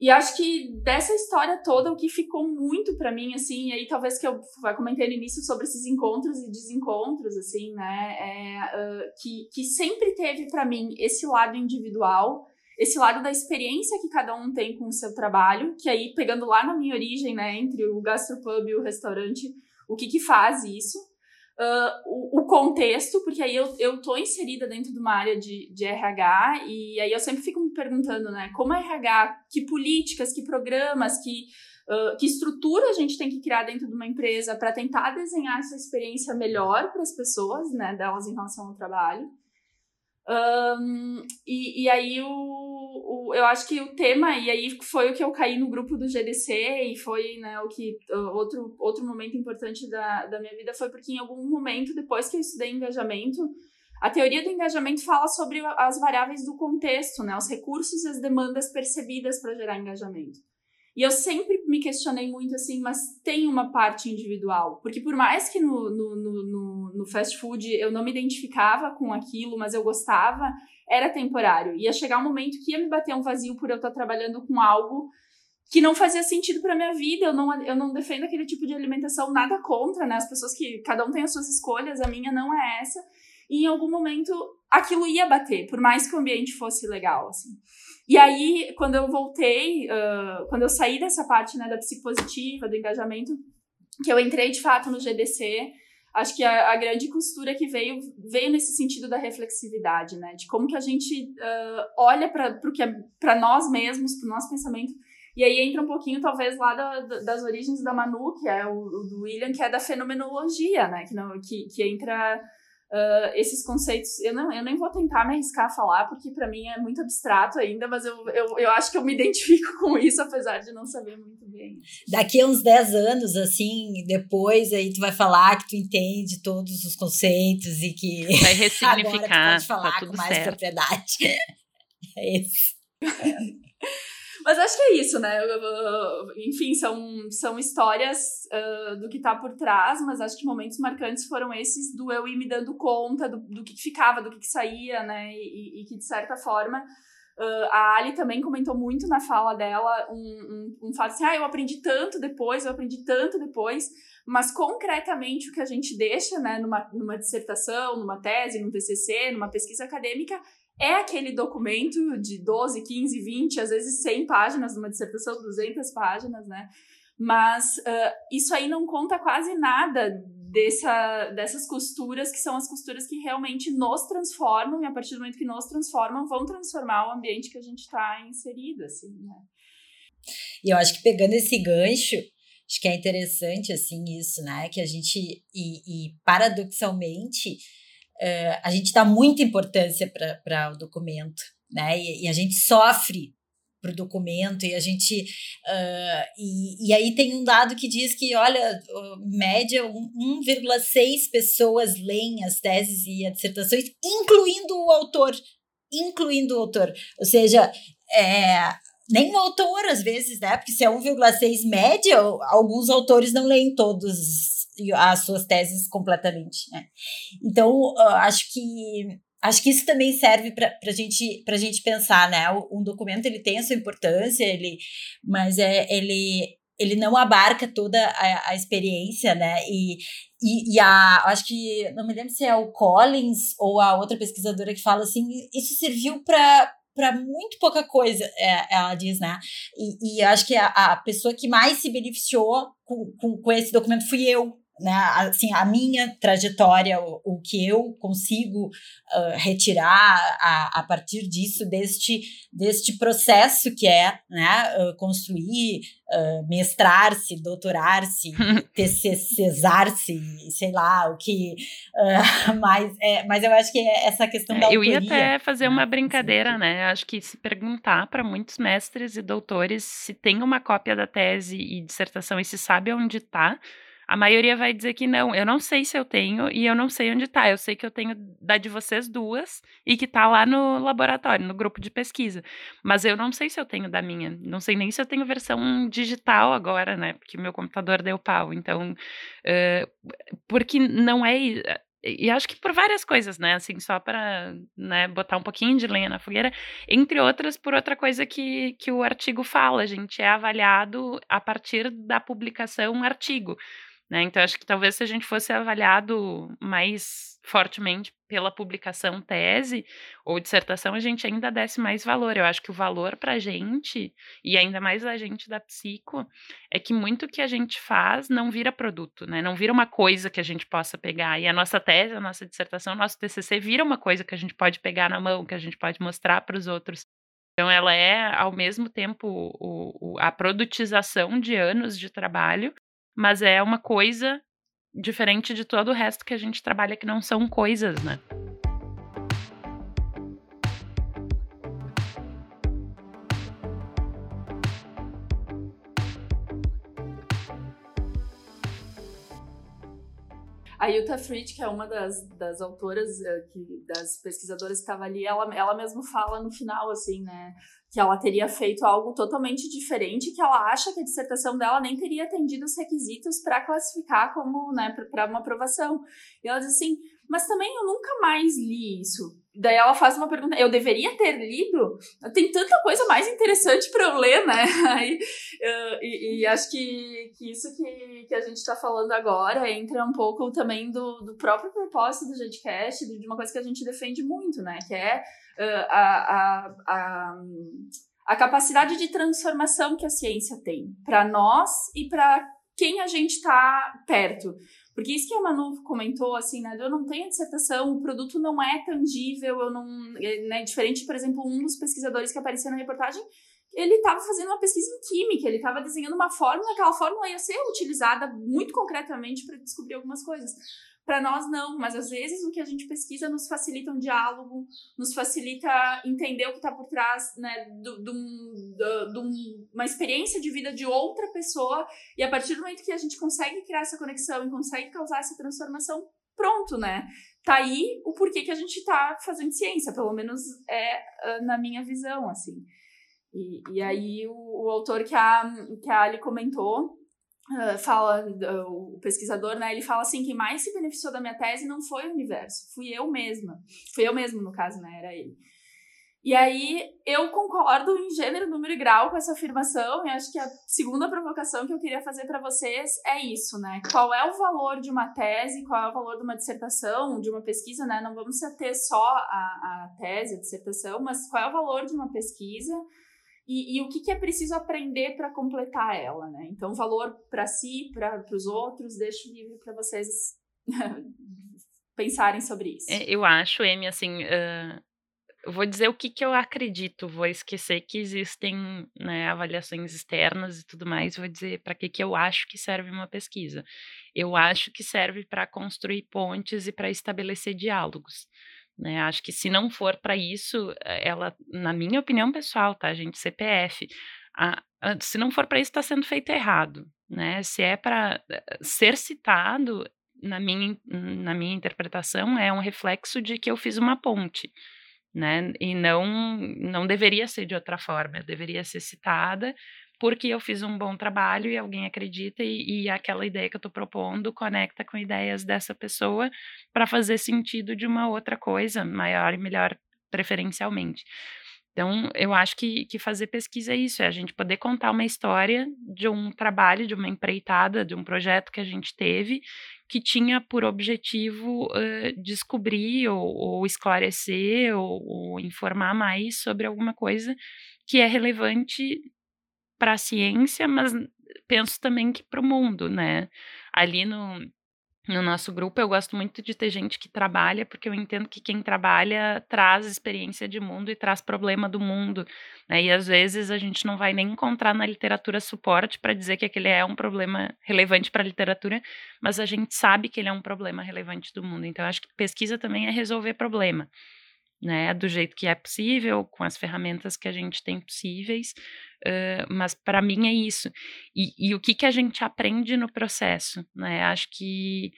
Speaker 1: E acho que dessa história toda, o que ficou muito para mim, assim, e aí talvez que eu comentei no início sobre esses encontros e desencontros, assim, né, é, uh, que, que sempre teve para mim esse lado individual, esse lado da experiência que cada um tem com o seu trabalho, que aí, pegando lá na minha origem, né, entre o gastropub e o restaurante, o que que faz isso, uh, o, o, contexto, porque aí eu, eu tô inserida dentro de uma área de, de RH e aí eu sempre fico me perguntando, né, como RH, que políticas, que programas, que, uh, que estrutura a gente tem que criar dentro de uma empresa para tentar desenhar essa experiência melhor para as pessoas, né, delas em relação ao trabalho. Um, e, e aí o, o, eu acho que o tema, e aí foi o que eu caí no grupo do GDC, e foi né, o que outro, outro momento importante da, da minha vida foi porque em algum momento, depois que eu estudei engajamento, a teoria do engajamento fala sobre as variáveis do contexto, né, os recursos e as demandas percebidas para gerar engajamento. E eu sempre me questionei muito assim, mas tem uma parte individual. Porque por mais que no, no, no, no, fast food eu não me identificava com aquilo, mas eu gostava, era temporário. Ia chegar um momento que ia me bater um vazio por eu estar trabalhando com algo que não fazia sentido para minha vida. Eu não, eu não defendo aquele tipo de alimentação, nada contra, né? As pessoas que cada um tem as suas escolhas, a minha não é essa. E em algum momento aquilo ia bater, por mais que o ambiente fosse legal, assim. E aí, quando eu voltei, uh, quando eu saí dessa parte né, da psicopositiva, do engajamento, que eu entrei de fato no GDC, acho que a, a, grande costura que veio veio nesse sentido da reflexividade, né? De como que a gente uh, olha para é para nós mesmos, para o nosso pensamento. E aí entra um pouquinho, talvez, lá da, das origens da Manu, que é o, o, do William, que é da fenomenologia, né? Que, não, que, que entra Uh, esses conceitos, eu, não, eu nem vou tentar me arriscar a falar, porque para mim é muito abstrato ainda, mas eu, eu, eu acho que eu me *laughs* identifico com isso, apesar de não saber muito bem.
Speaker 2: Daqui a uns 10 anos, assim, depois, aí tu vai falar que tu entende todos os conceitos e que.
Speaker 3: Vai ressignificar. *laughs*
Speaker 2: agora tu pode falar
Speaker 3: tá
Speaker 2: com mais
Speaker 3: certo.
Speaker 2: propriedade. *laughs* é isso.
Speaker 1: Mas acho que é isso, né? Enfim, são, são histórias uh, do que tá por trás, mas acho que momentos marcantes foram esses do eu ir me dando conta do, do que ficava, do que saía, né? E, e que, de certa forma, Uh, a Ali também comentou muito na fala dela um, um, um fato assim, ah, eu aprendi tanto depois, eu aprendi tanto depois, mas concretamente o que a gente deixa, né, numa, numa dissertação, numa tese, num TCC, numa pesquisa acadêmica, é aquele documento de 12, 15, 20, às vezes 100 páginas, numa dissertação, 200 páginas, né? Mas uh, isso aí não conta quase nada dessa, dessas costuras, que são as costuras que realmente nos transformam, e a partir do momento que nos transformam, vão transformar o ambiente que a gente está inserido, assim, né?
Speaker 2: E eu acho que pegando esse gancho, acho que é interessante, assim, isso, né? Que a gente, e, e paradoxalmente, uh, a gente dá muita importância para o documento, né? E, e, a gente sofre para o documento e a gente uh, e, e aí tem um dado que diz que olha média 1,6 pessoas leem as teses e as dissertações incluindo o autor incluindo o autor ou seja é, nem o autor às vezes né porque se é 1,6 média alguns autores não leem todos as suas teses completamente né então uh, acho que acho que isso também serve para a gente, a gente pensar, né? Um documento ele tem a sua importância, ele, mas é, ele, ele não abarca toda a, a experiência, né? E, e, e, a, acho que, não me lembro se é o Collins ou a outra pesquisadora que fala assim, isso serviu para para muito pouca coisa, é, ela diz, né? E, e acho que a, a pessoa que mais se beneficiou com, com, com esse documento fui eu, né, assim, a minha trajetória, o, o que eu consigo uh, retirar a, a partir disso, deste, deste processo que é né, uh, construir, uh, mestrar-se, doutorar-se, *laughs* TCCzar-se, sei lá, o que mais. É, mas eu acho que é essa questão da
Speaker 3: Eu
Speaker 2: autoria,
Speaker 3: ia até fazer uma brincadeira, né? Acho que se perguntar para muitos mestres e doutores se tem uma cópia da tese e dissertação e se sabe onde está a maioria vai dizer que não. Eu não sei se eu tenho e eu não sei onde tá. Eu sei que eu tenho da de vocês duas e que tá lá no laboratório, no grupo de pesquisa. Mas eu não sei se eu tenho da minha. Não sei nem se eu tenho versão digital agora, né? Porque meu computador deu pau. Então, uh, porque não é e acho que por várias coisas, né? Assim, só para né, botar um pouquinho de lenha na fogueira, entre outras, por outra coisa que, que o artigo fala, a gente é avaliado a partir da publicação artigo. Né? Então, acho que talvez se a gente fosse avaliado mais fortemente pela publicação tese ou dissertação, a gente ainda desse mais valor. Eu acho que o valor para a gente, e ainda mais a gente da psico, é que muito que a gente faz não vira produto, né? não vira uma coisa que a gente possa pegar. E a nossa tese, a nossa dissertação, o nosso TCC vira uma coisa que a gente pode pegar na mão, que a gente pode mostrar para os outros. Então, ela é, ao mesmo tempo, o, o, a produtização de anos de trabalho, mas é uma coisa diferente de todo o resto que a gente trabalha que não são coisas, né?
Speaker 1: A Yuta Fritz, que é uma das, das autoras, uh, que, das pesquisadoras que estava ali, ela, ela mesmo fala no final, assim, né? Que ela teria feito algo totalmente diferente, que ela acha que a dissertação dela nem teria atendido os requisitos para classificar como, né, para uma aprovação. E ela diz assim, mas também eu nunca mais li isso. Daí ela faz uma pergunta, eu deveria ter lido? Tem tanta coisa mais interessante para eu ler, né? *laughs* Aí, uh, e, e, acho que, que isso que, que a gente está falando agora entra um pouco também do, do próprio propósito do Jetcast, de uma coisa que a gente defende muito, né? Que é uh, a, a, a, a capacidade de transformação que a ciência tem para nós e para quem a gente está perto. Porque isso que a Manu comentou, assim, né? Eu não tenho dissertação, o produto não é tangível, eu não. É, né, diferente, por exemplo, um dos pesquisadores que apareceu na reportagem, ele estava fazendo uma pesquisa em química, ele estava desenhando uma fórmula, aquela fórmula ia ser utilizada muito concretamente para descobrir algumas coisas. Para nós, não, mas às vezes o que a gente pesquisa nos facilita um diálogo, nos facilita entender o que está por trás né, de uma experiência de vida de outra pessoa, e a partir do momento que a gente consegue criar essa conexão e consegue causar essa transformação, pronto, né? Tá aí o porquê que a gente está fazendo ciência, pelo menos é ah, na minha visão, assim. E, e aí o, o autor que a, que a Ali comentou, Uh, fala, uh, o pesquisador, né, ele fala assim, quem mais se beneficiou da minha tese não foi o universo, fui eu mesma. Fui eu mesmo, no caso, né, era ele. E aí eu concordo em gênero, número e grau com essa afirmação, e acho que a segunda provocação que eu queria fazer para vocês é isso, né? Qual é o valor de uma tese, qual é o valor de uma dissertação, de uma pesquisa, né? Não vamos ter só a, a tese, a dissertação, mas qual é o valor de uma pesquisa e, e o que, que é preciso aprender para completar ela, né? Então, valor para si, para os outros, deixo livre para vocês *laughs* pensarem sobre isso.
Speaker 3: É, eu acho, Amy, assim, uh, vou dizer o que, que eu acredito, vou esquecer que existem né, avaliações externas e tudo mais, vou dizer para que, que eu acho que serve uma pesquisa. Eu acho que serve para construir pontes e para estabelecer diálogos. Né? Acho que se não for para isso, ela, na minha opinião pessoal, tá, gente, CPF, a, a, se não for para isso, está sendo feito errado. Né? Se é para eh, ser citado, na minha, na minha interpretação, é um reflexo de que eu fiz uma ponte né? E não não deveria ser de outra forma, eu deveria ser citada porque eu fiz um bom trabalho e alguém acredita e, e aquela ideia que eu estou propondo conecta com ideias dessa pessoa para fazer sentido de uma outra coisa maior e melhor preferencialmente. Então, eu acho que, que fazer pesquisa é isso, é a gente poder contar uma história de um trabalho, de uma empreitada, de um projeto que a gente teve, que tinha por objetivo uh, descobrir ou, ou esclarecer ou, ou, informar mais sobre alguma coisa que é relevante para a ciência, mas penso também que para o mundo, né? Ali no, no nosso grupo, eu gosto muito de ter gente que trabalha, porque eu entendo que quem trabalha traz experiência de mundo e traz problema do mundo. Né? E às vezes a gente não vai nem encontrar na literatura suporte para dizer que aquele é um problema relevante para a literatura, mas a gente sabe que ele é um problema relevante do mundo. Então, acho que pesquisa também é resolver problema. Né, do jeito que é possível, com as ferramentas que a gente tem possíveis, uh, mas para mim é isso. E, e, o que, que a gente aprende no processo? Né? Acho que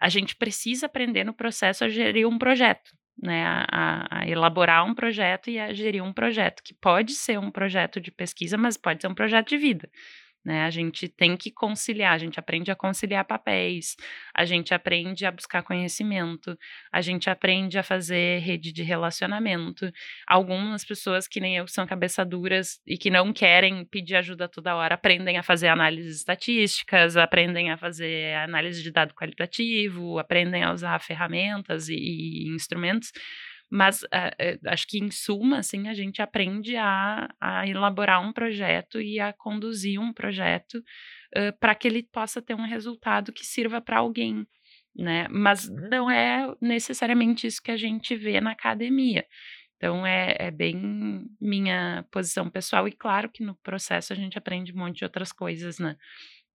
Speaker 3: a gente precisa aprender no processo a gerir um projeto, né? A, a, elaborar um projeto e a gerir um projeto, que pode ser um projeto de pesquisa, mas pode ser um projeto de vida. Né? A gente tem que conciliar, a gente aprende a conciliar papéis, a gente aprende a buscar conhecimento, a gente aprende a fazer rede de relacionamento. Algumas pessoas que nem eu são cabeça duras e que não querem pedir ajuda toda hora, aprendem a fazer análises estatísticas, aprendem a fazer análise de dado qualitativo, aprendem a usar ferramentas e, e instrumentos mas uh, acho que, em suma, assim, a gente aprende a, a elaborar um projeto e a conduzir um projeto uh, para que ele possa ter um resultado que sirva para alguém. Né? Mas não é necessariamente isso que a gente vê na academia. Então, é, é, bem minha posição pessoal, e claro que no processo a gente aprende um monte de outras coisas, né?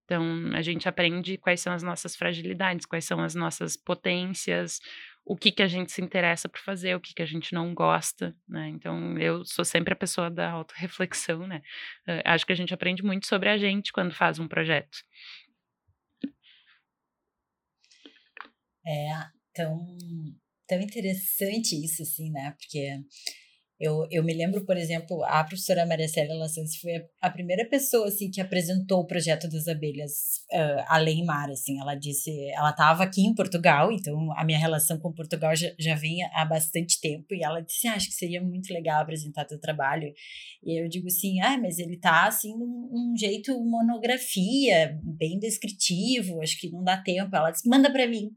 Speaker 3: Então, a gente aprende quais são as nossas fragilidades, quais são as nossas potências, o que que a gente se interessa por fazer, o que que a gente não gosta, né? Então, eu sou sempre a pessoa da autorreflexão, né? Uh, acho que a gente aprende muito sobre a gente quando faz um projeto.
Speaker 2: É, tão, tão interessante isso, assim, né? Porque eu, eu me lembro, por exemplo, a professora Maria Célia Lassans foi a, primeira pessoa assim que apresentou o projeto das abelhas uh, além mar, assim. Ela disse, ela estava aqui em Portugal, então a minha relação com Portugal já, já vem há bastante tempo e ela disse, ah, acho que seria muito legal apresentar teu trabalho. E eu digo assim, ah, mas ele tá assim num, num jeito monografia, bem descritivo, acho que não dá tempo. Ela disse, manda para mim.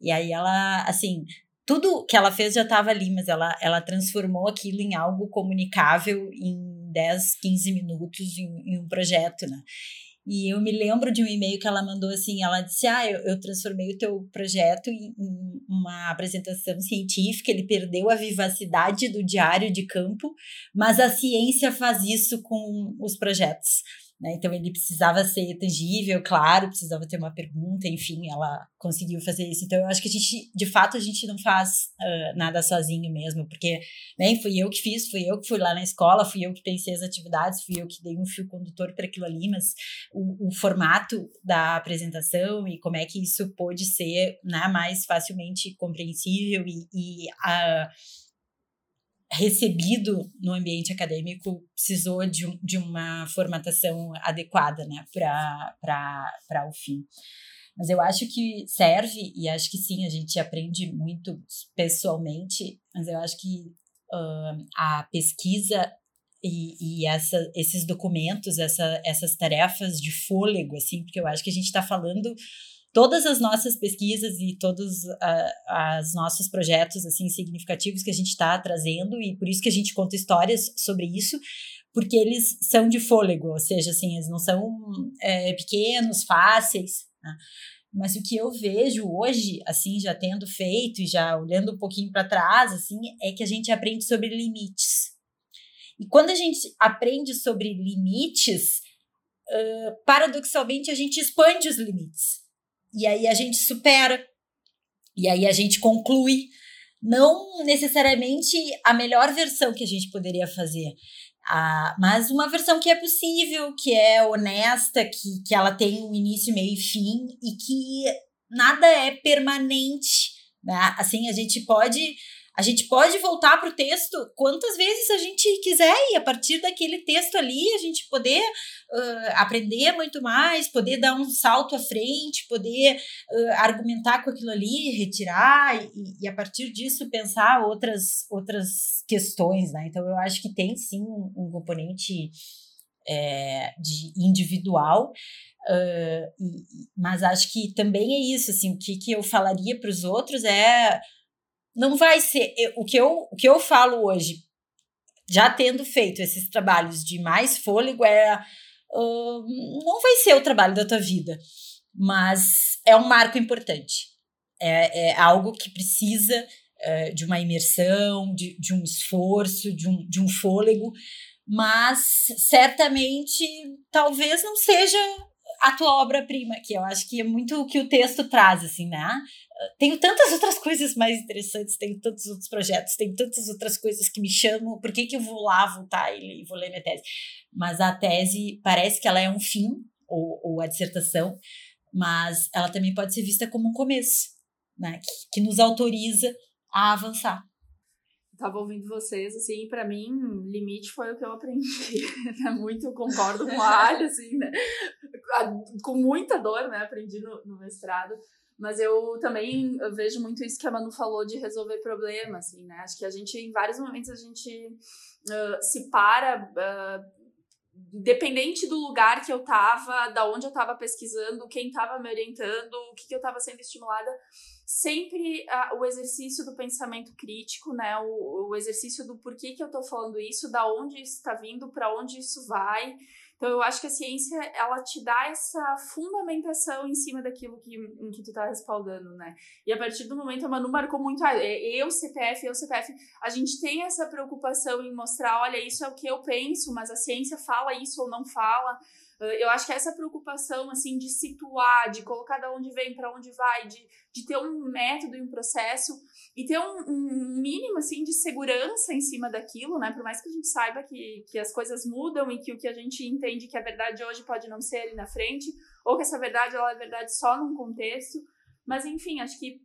Speaker 2: E aí ela, assim, tudo que ela fez já estava ali, mas ela, ela transformou aquilo em algo comunicável em 10, 15 minutos em, em um projeto, né? E eu me lembro de um e-mail que ela mandou assim, ela disse, ah, eu, eu transformei o teu projeto em, em, uma apresentação científica, ele perdeu a vivacidade do diário de campo, mas a ciência faz isso com os projetos. Né? Então ele precisava ser tangível, claro, precisava ter uma pergunta, enfim, ela conseguiu fazer isso. Então eu acho que a gente, de fato, a gente não faz uh, nada sozinho mesmo, porque né, fui eu que fiz, fui eu que fui lá na escola, fui eu que pensei as atividades, fui eu que dei um fio condutor para aquilo ali, mas o, o, formato da apresentação e como é que isso pôde ser né, mais facilmente compreensível e, e uh, recebido no ambiente acadêmico precisou de, de uma formatação adequada né, para o fim. Mas eu acho que serve, e acho que sim, a gente aprende muito pessoalmente, mas eu acho que uh, a pesquisa e, e essa, esses documentos, essa, essas tarefas de fôlego, assim, porque eu acho que a gente está falando todas as nossas pesquisas e todos uh, os nossos projetos assim significativos que a gente está trazendo e por isso que a gente conta histórias sobre isso porque eles são de fôlego, ou seja, assim, eles não são é, pequenos, fáceis. Né? Mas o que eu vejo hoje, assim, já tendo feito e já olhando um pouquinho para trás, assim, é que a gente aprende sobre limites. E quando a gente aprende sobre limites, uh, paradoxalmente a gente expande os limites. E aí a gente supera. E aí a gente conclui. Não necessariamente a melhor versão que a gente poderia fazer, ah, mas uma versão que é possível, que é honesta, que, que ela tem um início, meio e fim e que nada é permanente. Né? Assim, a gente pode a gente pode voltar para o texto quantas vezes a gente quiser e a partir daquele texto ali a gente poder uh, aprender muito mais, poder dar um salto à frente, poder uh, argumentar com aquilo ali, retirar e, e, a partir disso pensar outras, outras questões, né? Então eu acho que tem sim um, um componente é, de individual, uh, e, mas acho que também é isso, assim, o que, que eu falaria para os outros é não vai ser o que eu o que eu falo hoje, já tendo feito esses trabalhos de mais fôlego é uh, não vai ser o trabalho da tua vida, mas é um marco importante. É, é algo que precisa uh, de uma imersão, de, de um esforço, de um, de um fôlego, mas certamente talvez não seja a tua obra-prima, que eu acho que é muito o que o texto traz, assim, né? Tenho tantas outras coisas mais interessantes, tenho tantos outros projetos, tenho tantas outras coisas que me chamam, por que, que eu vou lá voltar e vou ler minha tese? Mas a tese parece que ela é um fim, ou, ou a dissertação, mas ela também pode ser vista como um começo, né? que, que nos autoriza a avançar.
Speaker 1: Estava ouvindo vocês, assim, para mim, limite foi o que eu aprendi. *laughs* Né? Muito concordo com a área, assim, né? Com muita dor, né? Aprendi no, no mestrado. Mas eu também eu vejo muito isso que a Manu falou de resolver problemas, assim, né? Acho que a gente, em vários momentos, a gente uh, se para, uh, dependente do lugar que eu tava, da onde eu tava pesquisando, quem tava me orientando, o que, que eu tava sendo estimulada, sempre uh, o exercício do pensamento crítico, né? O, o exercício do porquê que eu tô falando isso, da onde isso está vindo, para onde isso vai. Então, eu acho que a ciência, ela te dá essa fundamentação em cima daquilo que, em que tu tá respaldando, né? E a partir do momento, a Manu marcou muito, ah, é, eu, CPF, eu, CPF, a gente tem essa preocupação em mostrar, olha, isso é o que eu penso, mas a ciência fala isso ou não fala. Eu acho que essa preocupação, assim, de situar, de colocar de onde vem, para onde vai, de, de ter um método e um processo e ter um, um, mínimo, assim, de segurança em cima daquilo, né? Por mais que a gente saiba que, que as coisas mudam e que o que a gente entende que é verdade hoje pode não ser ali na frente, ou que essa verdade, ela é verdade só num contexto. Mas, enfim, acho que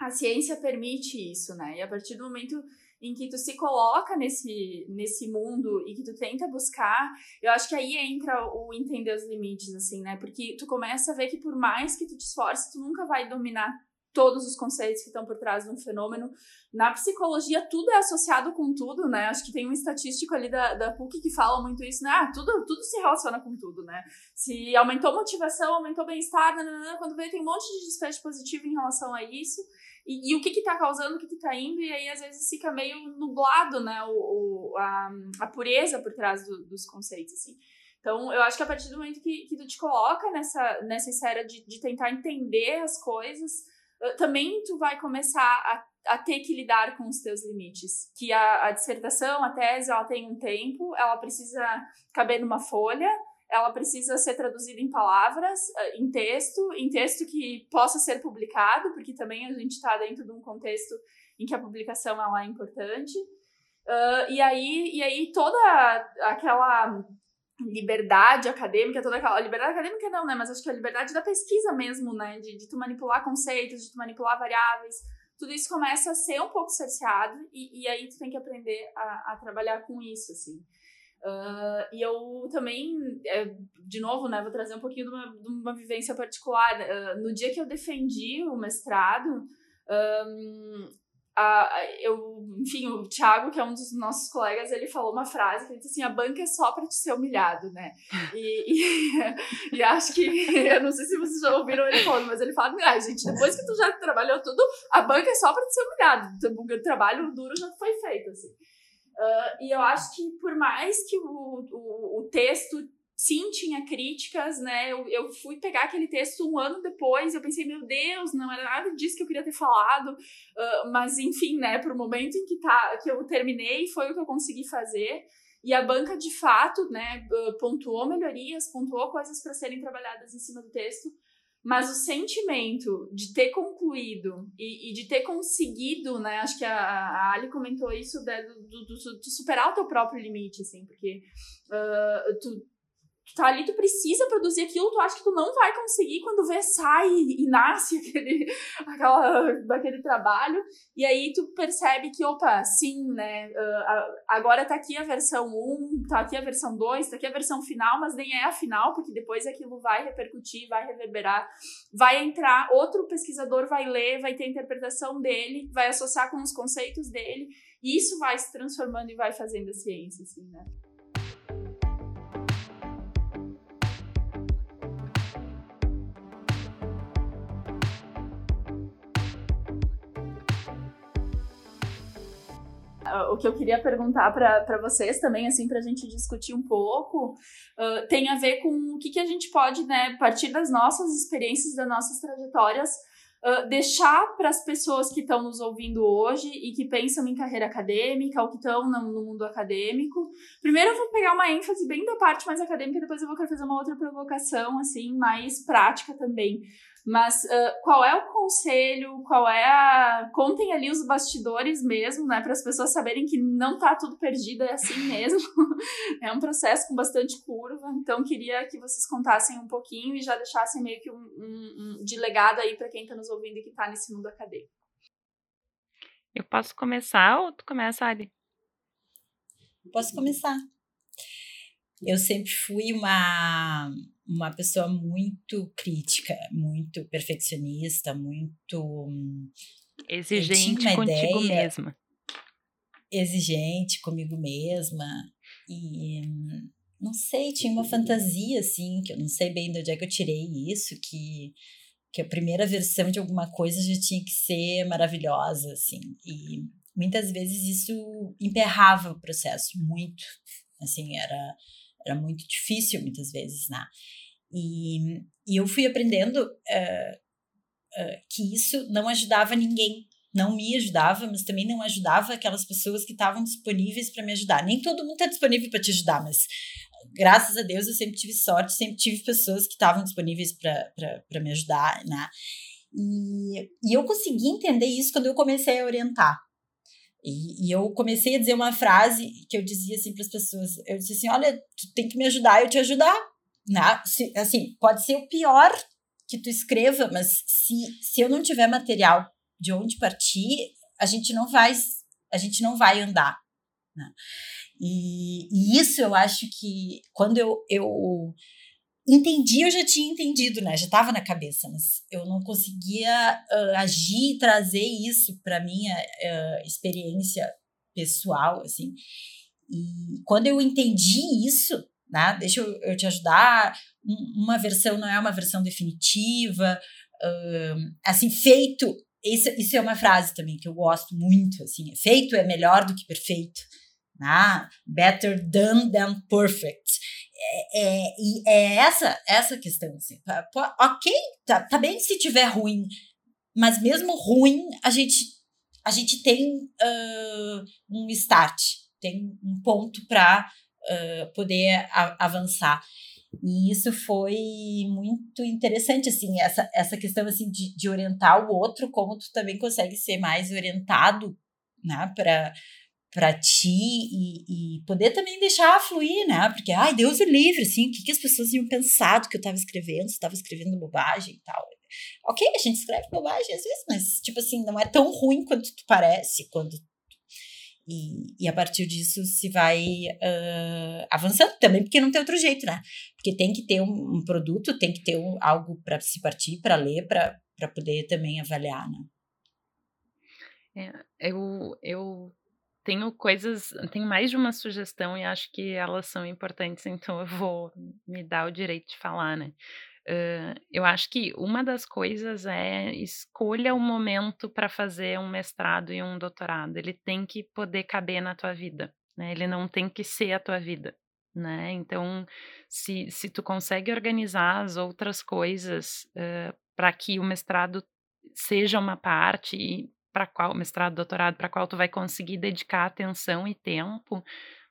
Speaker 1: a ciência permite isso, né? E a partir do momento em que tu se coloca nesse, nesse mundo e que tu tenta buscar, eu acho que aí entra o entender os limites, assim, né? Porque tu começa a ver que por mais que tu te esforce, tu nunca vai dominar todos os conceitos que estão por trás de um fenômeno. Na psicologia, tudo é associado com tudo, né? Acho que tem um estatístico ali da, da PUC que fala muito isso, né? Ah, tudo, tudo se relaciona com tudo, né? Se aumentou motivação, aumentou bem-estar, quando vê, tem um monte de desfecho positivo em relação a isso. E, e o que que tá causando, o que que tá indo, e aí às vezes fica meio nublado, né, o, o a, a pureza por trás do, dos conceitos, assim. Então, eu acho que a partir do momento que, que tu te coloca nessa, nessa esfera de, de tentar entender as coisas, também tu vai começar a, a ter que lidar com os teus limites. Que a, a dissertação, a tese, ela tem um tempo, ela precisa caber numa folha, ela precisa ser traduzida em palavras, eh, em texto, em texto que possa ser publicado, porque também a gente está dentro de um contexto em que a publicação ela é importante. Uh, e, aí, e aí toda aquela liberdade acadêmica, toda aquela liberdade acadêmica não, né? Mas acho que a liberdade da pesquisa mesmo, né? De, de tu manipular conceitos, de tu manipular variáveis, tudo isso começa a ser um pouco cerceado e, e aí tu tem que aprender a, a trabalhar com isso, assim. Uh, e eu também, é, de novo, né, vou trazer um pouquinho de uma, de uma vivência particular. Uh, no dia que eu defendi o mestrado, um, eu, enfim, o Thiago, que é um dos nossos colegas, ele falou uma frase que ele disse assim: a banca é só para te ser humilhado, né? E, e, *laughs* e, acho que, *laughs* eu não sei se vocês já ouviram ele falando, mas ele fala: ah, gente, depois que tu já trabalhou tudo, a banca é só para te ser humilhado. O trabalho duro já foi feito, assim. Uh, e eu acho que por mais que o, o, o texto sim tinha críticas, né? Eu, eu fui pegar aquele texto um ano depois, eu pensei, meu Deus, não era nada disso que eu queria ter falado, uh, mas enfim, né? Pro momento em que, tá, que eu terminei, foi o que eu consegui fazer. E a banca, de fato, né, pontuou melhorias, pontuou coisas para serem trabalhadas em cima do texto, mas o sentimento de ter concluído e, e de ter conseguido, né? Acho que a, a Ali comentou isso né, do, do, superar o teu próprio limite, assim, porque uh, tu, tu tá ali, tu precisa produzir aquilo, tu acha que tu não vai conseguir quando vê, sai e nasce *laughs* aquele, aquela, daquele trabalho, e aí tu percebe que, opa, sim, né, uh, agora tá aqui a versão 1, tá aqui a versão 2, tá aqui a versão final, mas nem é a final, porque depois aquilo vai repercutir, vai reverberar, vai entrar, outro pesquisador vai ler, vai ter a interpretação dele, vai associar com os conceitos dele, e isso vai se transformando e vai fazendo a ciência, assim, né. O que eu queria perguntar para vocês também, assim, para a gente discutir um pouco, uh, tem a ver com o que, que a gente pode, né, partir das nossas experiências, das nossas trajetórias, deixar para as pessoas que estão nos ouvindo hoje e que pensam em carreira acadêmica ou que estão no, no, mundo acadêmico. Primeiro eu vou pegar uma ênfase bem da parte mais acadêmica, depois eu vou querer fazer uma outra provocação, assim, mais prática também. Mas uh, qual é o conselho, qual é a. Contem ali os bastidores mesmo, né? Para as pessoas saberem que não tá tudo perdido, é assim *laughs* mesmo. é um processo com bastante curva. Então, queria que vocês contassem um pouquinho e já deixassem meio que um, um, um de legado aí para quem está nos ouvindo e que está nesse mundo acadêmico.
Speaker 3: Eu posso começar ou tu começa, Ali?
Speaker 2: Posso começar. Eu sempre fui uma uma pessoa muito crítica, muito perfeccionista, muito
Speaker 3: exigente contigo ideia, mesma.
Speaker 2: Exigente comigo mesma e não sei, tinha uma fantasia assim, que eu não sei bem de onde é que eu tirei isso, que que a primeira versão de alguma coisa já tinha que ser maravilhosa, assim. E muitas vezes isso emperrava o processo muito, assim, era era muito difícil muitas vezes, né? E, e eu fui aprendendo uh, uh, que isso não ajudava ninguém. Não me ajudava, mas também não ajudava aquelas pessoas que estavam disponíveis para me ajudar. Nem todo mundo está disponível para te ajudar, mas graças a Deus eu sempre tive sorte, sempre tive pessoas que estavam disponíveis para me ajudar, né? E, e eu consegui entender isso quando eu comecei a orientar. E, e, eu comecei a dizer uma frase que eu dizia assim para as pessoas. Eu disse assim: olha, tu tem que me ajudar, eu te ajudar. Né? Se, assim, pode ser o pior que tu escreva, mas se, se eu não tiver material de onde partir, a gente não vai, a gente não vai andar. Né? E, e isso eu acho que quando eu, eu entendi, eu já tinha entendido, né? Já estava na cabeça, mas eu não conseguia uh, agir e trazer isso para minha uh, experiência pessoal, assim. E quando eu entendi isso, né? Deixa eu, eu te ajudar. Uma versão não é uma versão definitiva, assim feito. Isso, isso é uma frase também que eu gosto muito, assim. Feito é melhor do que perfeito. Né? Better done than perfect é, é, é essa essa questão. Assim. Ok, tá, tá bem se tiver ruim, mas mesmo ruim, a gente, a gente tem uh, um start, tem um ponto para uh, poder a, avançar. E isso foi muito interessante, assim, essa, essa questão assim, de, de orientar o outro, como tu também consegue ser mais orientado né, para para ti e, e, poder também deixar fluir, né? Porque, ai, Deus o livre, assim, o que, que as pessoas iam pensar do que eu estava escrevendo, se estava escrevendo bobagem e tal. Ok, a gente escreve bobagem às vezes, mas, tipo assim, não é tão ruim quanto tu parece, quando e, e a partir disso se vai uh, avançando também, porque não tem outro jeito, né? Porque tem que ter um, um produto, tem que ter um, algo para se partir, para ler, para poder também avaliar, né?
Speaker 3: É, eu, eu tenho coisas, tenho mais de uma sugestão e acho que elas são importantes, *laughs* então eu vou me dar o direito de falar, né? Uh, eu acho que uma das coisas é escolha o um momento para fazer um mestrado e um doutorado. Ele tem que poder caber na tua vida, né? Ele não tem que ser a tua vida, né? Então, se, se tu consegue organizar as outras coisas uh, para que o mestrado seja uma parte para qual mestrado, doutorado, para qual tu vai conseguir dedicar atenção e tempo,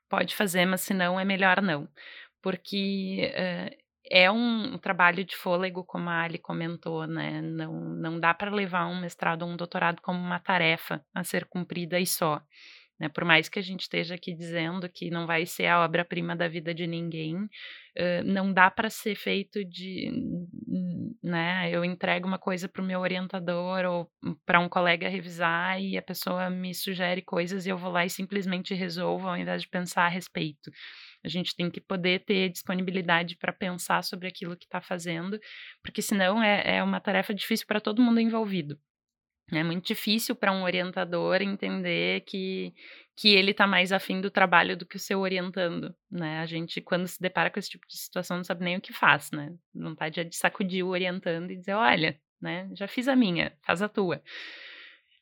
Speaker 3: pode fazer, mas se não é melhor não, porque uh, é um, um, trabalho de fôlego, como a Ali comentou, né? Não, não dá para levar um mestrado ou um doutorado como uma tarefa a ser cumprida e só. Né? Por mais que a gente esteja aqui dizendo que não vai ser a obra-prima da vida de ninguém, uh, não dá para ser feito de. Né? Eu entrego uma coisa para o meu orientador ou para um colega revisar e a pessoa me sugere coisas e eu vou lá e simplesmente resolvo ao invés de pensar a respeito. A gente tem que poder ter disponibilidade para pensar sobre aquilo que está fazendo, porque senão é, é uma tarefa difícil para todo mundo envolvido. É muito difícil para um orientador entender que, que ele está mais afim do trabalho do que o seu orientando, né? A gente, quando se depara com esse tipo de situação, não sabe nem o que faz, né? Vontade é de sacudir o orientando e dizer, olha, né, já fiz a minha, faz a tua.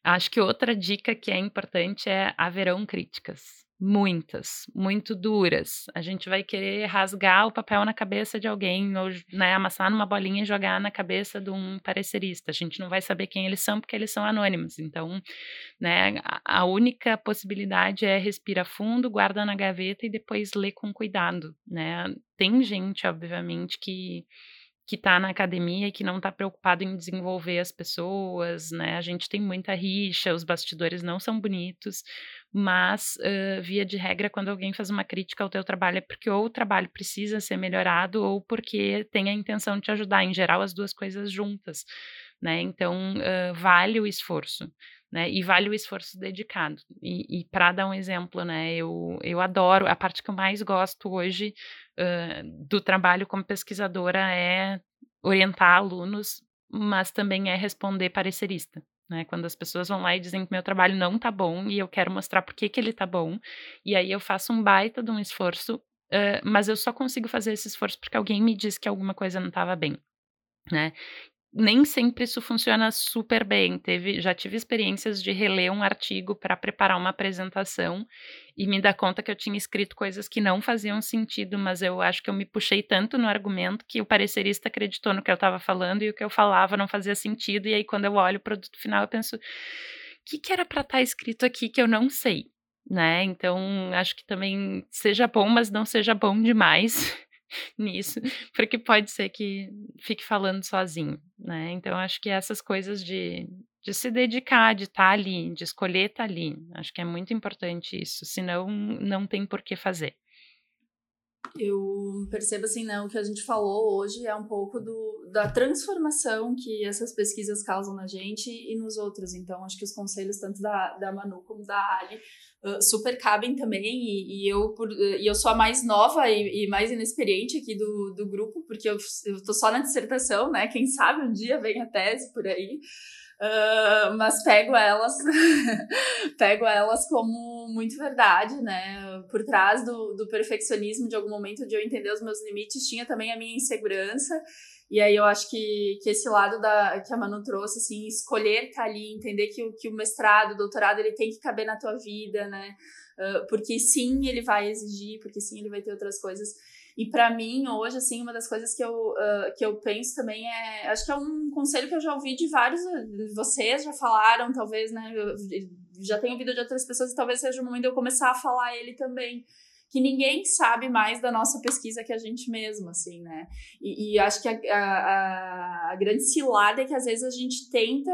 Speaker 3: Acho que outra dica que é importante é haverão críticas muitas, muito duras. A gente vai querer rasgar o papel na cabeça de alguém, ou né, amassar numa bolinha e jogar na cabeça de um parecerista. A gente não vai saber quem eles são porque eles são anônimos. Então, né, a única possibilidade é respira fundo, guarda na gaveta e depois lê com cuidado. Né? Tem gente, obviamente, que que está na academia e que não está preocupado em desenvolver as pessoas, né? A gente tem muita rixa, os bastidores não são bonitos, mas uh, via de regra, quando alguém faz uma crítica ao teu trabalho é porque ou o trabalho precisa ser melhorado ou porque tem a intenção de te ajudar. Em geral, as duas coisas juntas, né? Então, uh, vale o esforço. Né, e vale o esforço dedicado. E, e para dar um exemplo, né, eu, eu adoro, a parte que eu mais gosto hoje uh, do trabalho como pesquisadora é orientar alunos, mas também é responder parecerista. Né, quando as pessoas vão lá e dizem que meu trabalho não tá bom e eu quero mostrar por que, que ele tá bom, e aí eu faço um baita de um esforço, uh, mas eu só consigo fazer esse esforço porque alguém me disse que alguma coisa não estava bem. Né? Nem sempre isso funciona super bem. Teve, já tive experiências de reler um artigo para preparar uma apresentação e me dar conta que eu tinha escrito coisas que não faziam sentido, mas eu acho que eu me puxei tanto no argumento que o parecerista acreditou no que eu estava falando e o que eu falava não fazia sentido. E aí, quando eu olho o produto final, eu penso: o que, que era para estar tá escrito aqui que eu não sei? Né? Então, acho que também seja bom, mas não seja bom demais. *laughs* *laughs* nisso, porque pode ser que fique falando sozinho, né? Então acho que essas coisas de, de se dedicar, de estar tá ali, de escolher estar tá ali, acho que é muito importante isso, senão não tem por que fazer.
Speaker 1: Eu percebo assim, né, o que a gente falou hoje é um pouco do, da transformação que essas pesquisas causam na gente e nos outros. Então, acho que os conselhos tanto da, da Manu como da Ali uh, super cabem também. E, e eu, por, e eu sou a mais nova e, e, mais inexperiente aqui do, do grupo, porque eu, eu tô só na dissertação, né? Quem sabe um dia vem a tese por aí. Uh, mas pego elas *laughs* pego elas como muito verdade, né? Por trás do, do perfeccionismo, de algum momento de eu entender os meus limites, tinha também a minha insegurança. E aí eu acho que, que esse lado da, que a Manu trouxe, assim, escolher estar tá ali, entender que, o, que o mestrado, o doutorado, ele tem que caber na tua vida, né? Uh, porque sim, ele vai exigir, porque sim, ele vai ter outras coisas. E para mim, hoje, assim, uma das coisas que eu, uh, que eu penso também é. Acho que é um conselho que eu já ouvi de vários. Vocês já falaram, talvez, né? Eu já tenho ouvido de outras pessoas e talvez seja o momento de eu começar a falar ele também. Que ninguém sabe mais da nossa pesquisa que a gente mesmo, assim, né? E, e acho que a, a, a grande cilada é que às vezes a gente tenta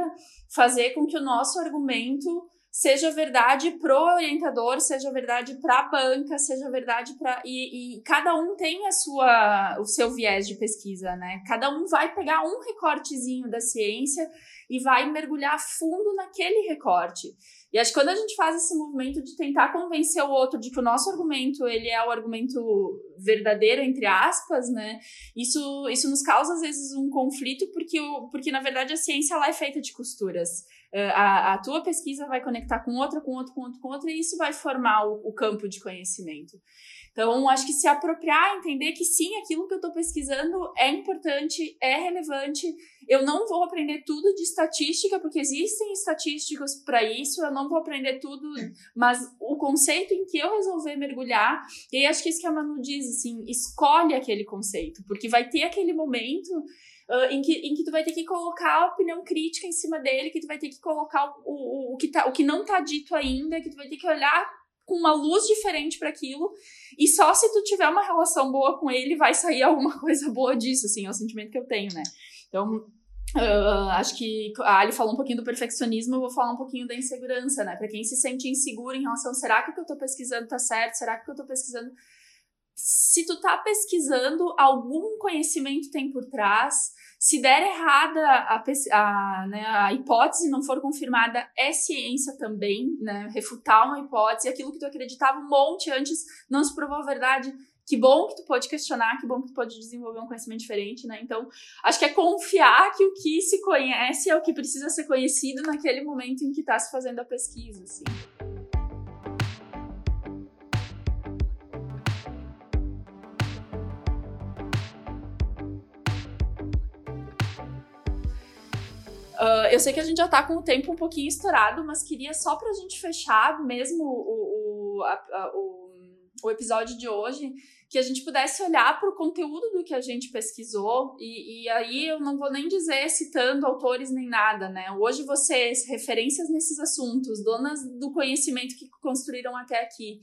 Speaker 1: fazer com que o nosso argumento seja verdade pro orientador, seja verdade para a banca, seja verdade para e, e, cada um tem a sua o seu viés de pesquisa, né? Cada um vai pegar um recortezinho da ciência e vai mergulhar fundo naquele recorte. E acho que quando a gente faz esse movimento de tentar convencer o outro de que o nosso argumento ele é o argumento verdadeiro entre aspas, né? Isso isso nos causa às vezes um conflito porque o, porque na verdade a ciência ela é feita de costuras. Eh, a, a tua pesquisa vai conectar com outra, com outra, com outra, com outra, e isso vai formar o, o campo de conhecimento. Então, acho que se apropriar, entender que sim, aquilo que eu estou pesquisando é importante, é relevante. Eu não vou aprender tudo de estatística, porque existem estatísticas para isso, eu não vou aprender tudo, mas o conceito em que eu resolver mergulhar, e aí acho que isso que a Manu diz, assim, escolhe aquele conceito, porque vai ter aquele momento Uh, em, que, em que tu vai ter que colocar a opinião crítica em cima dele, que tu vai ter que colocar o, o, o, que, tá, o que não tá dito ainda, que tu vai ter que olhar com uma luz diferente para aquilo. E só se tu tiver uma relação boa com ele, vai sair *laughs* alguma coisa boa disso, assim, é o sentimento que eu tenho, né? Então, Uh, acho que a Ali falou um pouquinho do perfeccionismo, eu vou falar um pouquinho da insegurança, né? Para quem se sente inseguro em relação, será que o que eu tô pesquisando tá certo? Será que o que eu tô pesquisando. Se tu tá pesquisando, algum conhecimento tem por trás, se der errada a, a, né, a hipótese não for confirmada, é ciência também, né? Refutar uma hipótese, aquilo que tu acreditava um monte antes não se provou verdade. Que bom que tu pode questionar, que bom que tu pode desenvolver um conhecimento diferente, né? Então, acho que é confiar que o que se conhece é o que precisa ser conhecido naquele momento em que está se fazendo a pesquisa, assim. Uh, eu sei que a gente já tá com o tempo um pouquinho estourado, mas queria só pra gente fechar mesmo o, o, a, a, o, o episódio de hoje, que a gente pudesse olhar para o conteúdo do que a gente pesquisou, e, e aí eu não vou nem dizer citando autores nem nada, né? Hoje vocês, referências nesses assuntos, donas do conhecimento que construíram até aqui,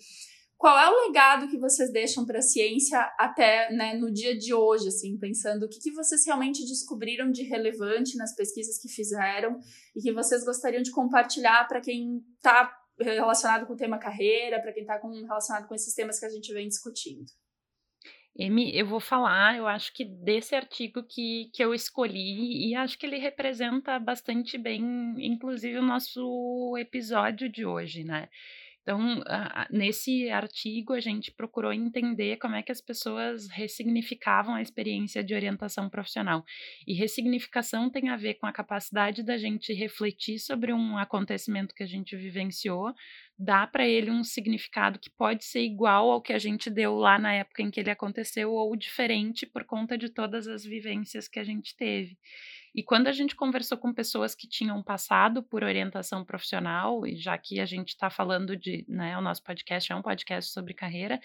Speaker 1: qual é o legado que vocês deixam para a ciência até né, no dia de hoje, assim, pensando o que, que vocês realmente descobriram de relevante nas pesquisas que fizeram e que vocês gostariam de compartilhar para quem está relacionado com o tema carreira, para quem está relacionado com esses temas que a gente vem discutindo.
Speaker 3: Emi, eu vou falar, eu acho que desse artigo que, que eu escolhi, e acho que ele representa bastante bem, inclusive, o nosso episódio de hoje, né? Então, nesse artigo, a gente procurou entender como é que as pessoas ressignificavam a experiência de orientação profissional. E ressignificação tem a ver com a capacidade da gente refletir sobre um acontecimento que a gente vivenciou, dar para ele um significado que pode ser igual ao que a gente deu lá na época em que ele aconteceu ou diferente por conta de todas as vivências que a gente teve. E quando a gente conversou com pessoas que tinham passado por orientação profissional, e já que a gente está falando de, né, o nosso podcast é um podcast sobre carreira,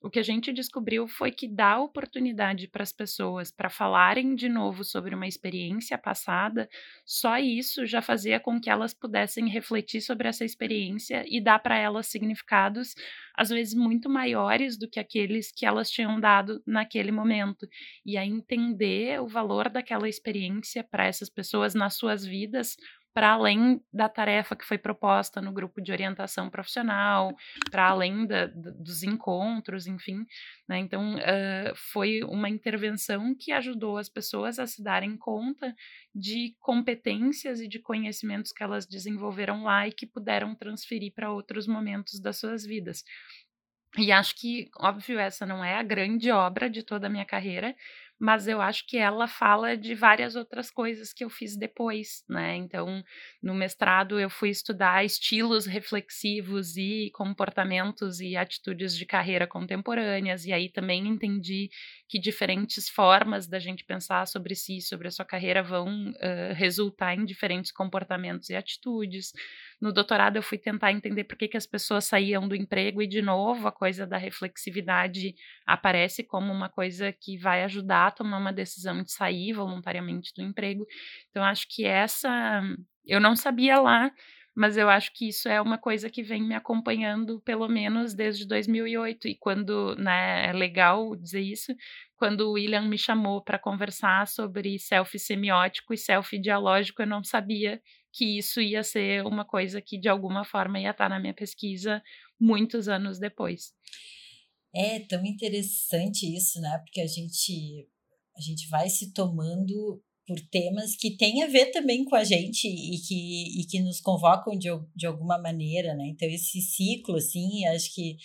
Speaker 3: o que a gente descobriu foi que dá oportunidade para as pessoas para falarem de novo sobre uma experiência passada, só isso já fazia com que elas pudessem refletir sobre essa experiência e dar para elas significados às vezes muito maiores do que aqueles que elas tinham dado naquele momento. E a entender o valor daquela experiência para essas pessoas nas suas vidas, para além da tarefa que foi proposta no grupo de orientação profissional, para além da, dos encontros, enfim. Né? Então, uh, foi uma intervenção que ajudou as pessoas a se darem conta de competências e de conhecimentos que elas desenvolveram lá e que puderam transferir para outros momentos das suas vidas. E acho que, óbvio, essa não é a grande obra de toda a minha carreira, mas eu acho que ela fala de várias outras coisas que eu fiz depois, né? Então, no mestrado eu fui estudar estilos reflexivos e comportamentos e atitudes de carreira contemporâneas, e aí também entendi que diferentes formas da gente pensar sobre si, sobre a sua carreira, vão uh, resultar em diferentes comportamentos e atitudes. No doutorado, eu fui tentar entender por que, que as pessoas saíam do emprego, e, de novo, a coisa da reflexividade aparece como uma coisa que vai ajudar a tomar uma decisão de sair voluntariamente do emprego. Então, acho que essa. Eu não sabia lá mas eu acho que isso é uma coisa que vem me acompanhando pelo menos desde 2008 e quando, né, é legal dizer isso, quando o William me chamou para conversar sobre self semiótico e self dialógico, eu não sabia que isso ia ser uma coisa que de alguma forma ia estar na minha pesquisa muitos anos depois.
Speaker 2: É tão interessante isso, né? Porque a gente a gente vai se tomando por temas que têm a ver também com a gente e que, e que nos convocam de, de alguma maneira, né? Então, esse ciclo, assim, acho que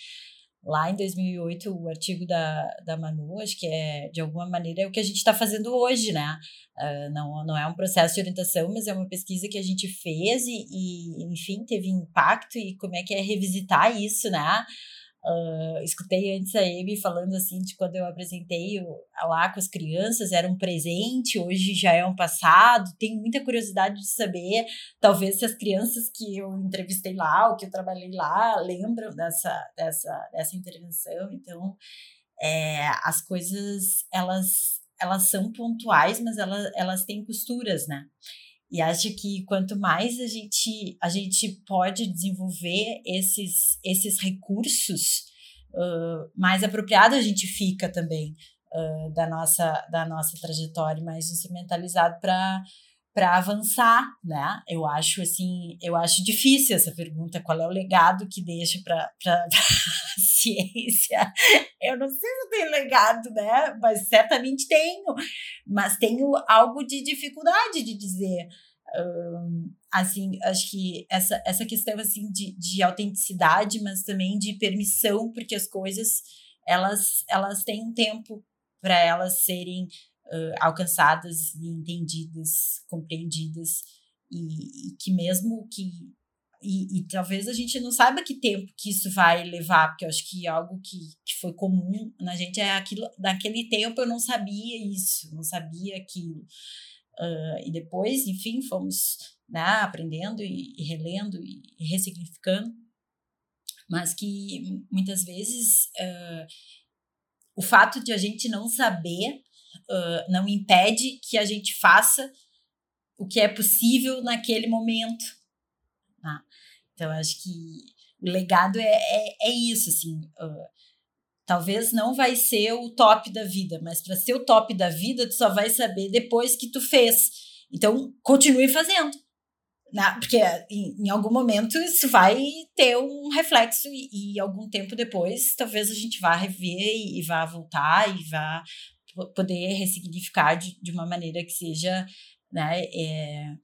Speaker 2: lá em 2008, o artigo da, da Manu, acho que é, de alguma maneira, é o que a gente está fazendo hoje, né? Uh, não, não é um processo de orientação, mas é uma pesquisa que a gente fez e, e, enfim, teve impacto e como é que é revisitar isso, né? Uh, escutei antes a Amy falando assim de quando eu apresentei lá com as crianças, era um presente, hoje já é um passado. Tenho muita curiosidade de saber, talvez se as crianças que eu entrevistei lá, ou que eu trabalhei lá, lembram dessa, dessa, dessa intervenção. Então, é, as coisas, elas, elas são pontuais, mas elas, elas têm costuras, né? E acho que quanto mais a gente, a gente pode desenvolver esses, esses recursos, uh, mais apropriado a gente fica também uh, da, nossa, da nossa trajetória, mais instrumentalizado para para avançar, né? Eu acho assim, eu acho difícil essa pergunta, qual é o legado que deixa para a *laughs* ciência? Eu não sei se tenho legado, né? Mas certamente tenho, mas tenho algo de dificuldade de dizer. Um, assim, acho que essa, essa questão assim de, de autenticidade, mas também de permissão, porque as coisas elas elas têm um tempo para elas serem uh, alcançadas e entendidas, compreendidas, e, e que mesmo que. E, e, talvez a gente não saiba que tempo que isso vai levar, porque eu acho que algo que, que foi comum na gente é aquilo. Naquele tempo eu não sabia isso, não sabia aquilo. Uh, e depois, enfim, fomos né, aprendendo e, e relendo e, ressignificando, mas que muitas vezes uh, o fato de a gente não saber uh, não impede que a gente faça o que é possível naquele momento. Né? Então, acho que o legado é, é, é isso, assim. Uh, talvez não vai ser o top da vida, mas para ser o top da vida, tu só vai saber depois que tu fez. Então, continue fazendo. Né? Porque em, em algum momento isso vai ter um reflexo e, e, algum tempo depois talvez a gente vá rever e, e vá voltar e vá poder ressignificar de, de uma maneira que seja né, é,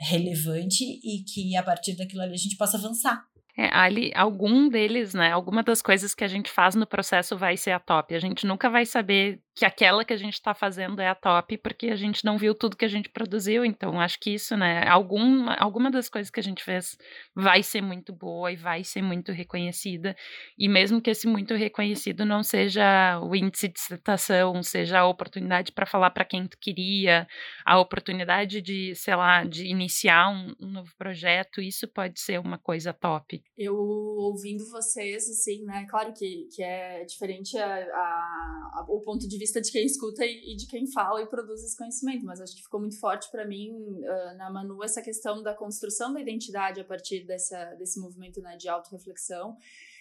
Speaker 2: relevante e que a partir daquilo ali a gente possa avançar.
Speaker 3: É, ali, algum deles, né, alguma das coisas que a gente faz no processo vai ser a top. A gente nunca vai saber que aquela que a gente está fazendo é a top, porque a gente não viu tudo que a gente produziu. Então, acho que isso, né? Alguma, alguma das coisas que a gente fez vai ser muito boa e vai ser muito reconhecida. E mesmo que esse muito reconhecido não seja o índice de citação, seja a oportunidade para falar para quem tu queria, a oportunidade de, sei lá, de iniciar um, um novo projeto, isso pode ser uma coisa top.
Speaker 1: Eu ouvindo vocês, assim, né? Claro que, que é diferente a, a, a o ponto de vista vista de quem escuta e, e, de quem fala e produz esse conhecimento, mas acho que ficou muito forte para mim uh, na Manu essa questão da construção da identidade a partir dessa, desse movimento né, de autorreflexão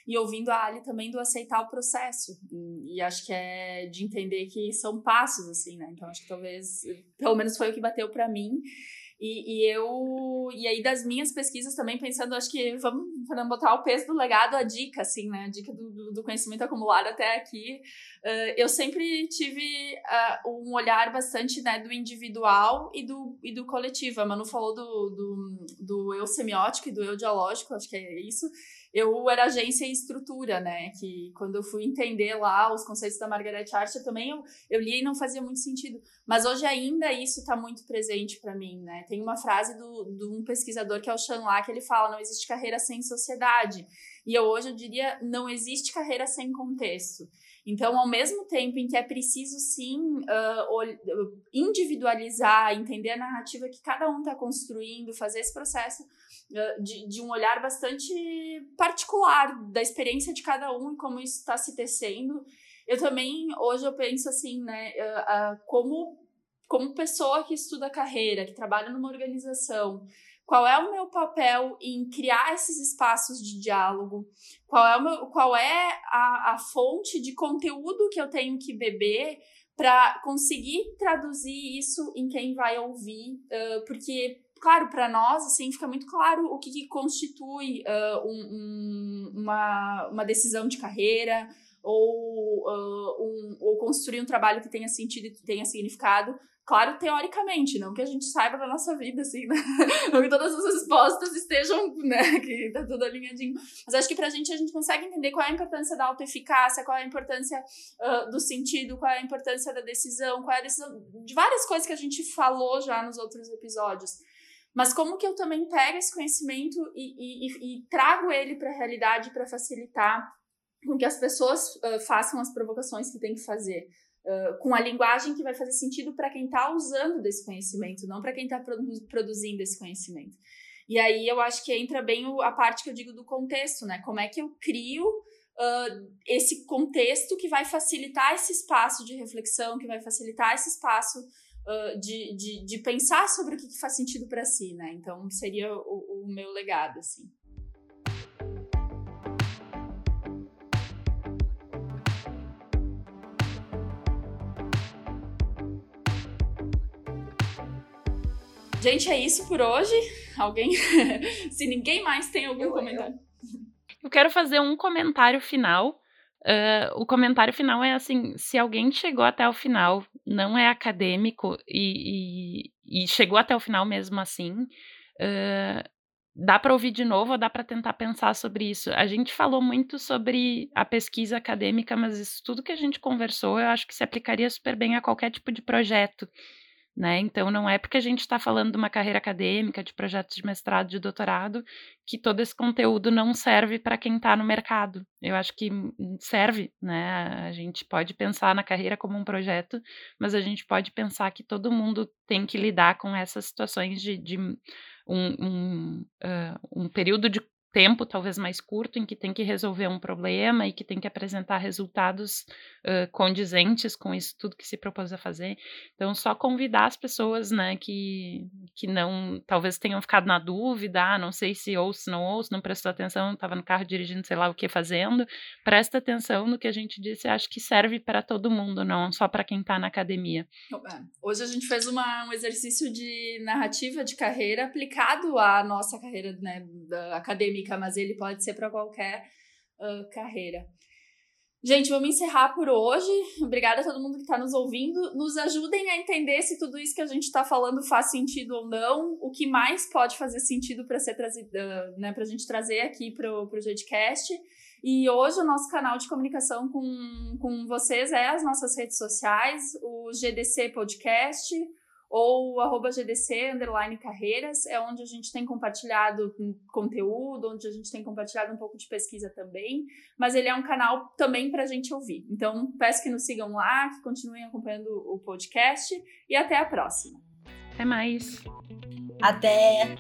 Speaker 1: e ouvindo a Ali também do aceitar o processo. E, acho que é de entender que são passos, assim, né? Então acho que talvez, pelo menos foi o que bateu para mim. E, e, eu. E aí, das minhas pesquisas também, pensando, acho que vamos, vamos botar o peso do legado, a dica, assim, né? A dica do, do conhecimento acumulado até aqui. Uh, eu sempre tive uh, um olhar bastante né, do individual e do, e do coletivo. A Manu falou do, do, do eu semiótico e do eu dialógico, acho que é isso eu era agência e estrutura, né? Que quando eu fui entender lá os conceitos da Margaret Archer também eu, eu li e não fazia muito sentido. Mas hoje ainda isso está muito presente para mim, né? Tem uma frase do, de um pesquisador que é o Sean que ele fala: não existe carreira sem sociedade. E eu hoje eu diria: não existe carreira sem contexto. Então, ao mesmo tempo em que é preciso sim uh, individualizar, entender a narrativa que cada um está construindo, fazer esse processo de, de um olhar bastante particular da experiência de cada um e como isso está se tecendo. Eu também, hoje eu penso assim, né, uh, como, como pessoa que estuda carreira, que trabalha numa organização, qual é o meu papel em criar esses espaços de diálogo, qual é, meu, qual é a, a fonte de conteúdo que eu tenho que beber para conseguir traduzir isso em quem vai ouvir, uh, porque claro, para nós, assim, fica muito claro o que, que constitui uh, um, um, uma, uma decisão de carreira, ou, uh, um, ou construir um trabalho que tenha sentido e tenha significado. Claro, teoricamente, não que a gente saiba da nossa vida, assim, né? *laughs* Não que todas as respostas estejam, né, que tá tudo alinhadinho. Mas acho que pra gente a gente consegue entender qual é a importância da autoeficácia, qual é a importância uh, do sentido, qual é a importância da decisão, qual é a decisão de várias coisas que a gente falou já nos outros episódios. Mas como que eu também pego esse conhecimento e, e, e trago ele para a realidade para facilitar com que as pessoas uh, façam as provocações que tem que fazer. Uh, com a linguagem que vai fazer sentido para quem está usando desse conhecimento, não para quem está produ produzindo esse conhecimento. E aí eu acho que entra bem o, a parte que eu digo do contexto, né? Como é que eu crio uh, esse contexto que vai facilitar esse espaço de reflexão, que vai facilitar esse espaço uh, de, de, de, pensar sobre o que, que faz sentido para si, né? Então seria o, o meu legado, assim. Gente, é isso por hoje. Alguém? *laughs* Se ninguém mais tem algum eu, comentário.
Speaker 3: Eu, eu quero fazer um comentário final. Uh, o comentário final é assim: se alguém chegou até o final, não é acadêmico e, e, e chegou até o final mesmo assim, uh, dá para ouvir de novo ou dá para tentar pensar sobre isso. A gente falou muito sobre a pesquisa acadêmica, mas isso tudo que a gente conversou, eu acho que se aplicaria super bem a qualquer tipo de projeto. Né? Então, não é porque a gente está falando de uma carreira acadêmica, de projetos de mestrado, de doutorado, que todo esse conteúdo não serve para quem está no mercado. Eu acho que serve, né? A gente pode pensar na carreira como um projeto, mas a gente pode pensar que todo mundo tem que lidar com essas situações de, de um, um, uh, um período de tempo talvez mais curto em que tem que resolver um problema e que tem que apresentar resultados uh, condizentes com isso tudo que se propôs a fazer. Então, só convidar as pessoas, né, que, que não, talvez tenham ficado na dúvida, ah, não sei se ouço, não ouço, não prestou atenção, estava no carro dirigindo, sei lá o que fazendo, presta atenção no que a gente disse, acho que serve para todo mundo, não só para quem está na academia.
Speaker 1: É, hoje a gente fez uma, um exercício de narrativa de carreira aplicado à nossa carreira né, acadêmica mas ele pode ser para qualquer uh, carreira. Gente, vamos encerrar por hoje. Obrigada a todo mundo que está nos ouvindo. Nos ajudem a entender se tudo isso que a gente está falando faz sentido ou não. O que mais pode fazer sentido para ser trazido, né, para a gente trazer aqui para o Jedcast. E hoje o nosso canal de comunicação com, com vocês é as nossas redes sociais, o GDC Podcast, ou arroba GDC underline carreiras, é onde a gente tem compartilhado conteúdo, onde a gente tem compartilhado um pouco de pesquisa também, mas ele é um canal também para a gente ouvir. Então, peço que nos sigam lá, que continuem acompanhando o podcast e até a próxima.
Speaker 3: Até mais.
Speaker 2: Até!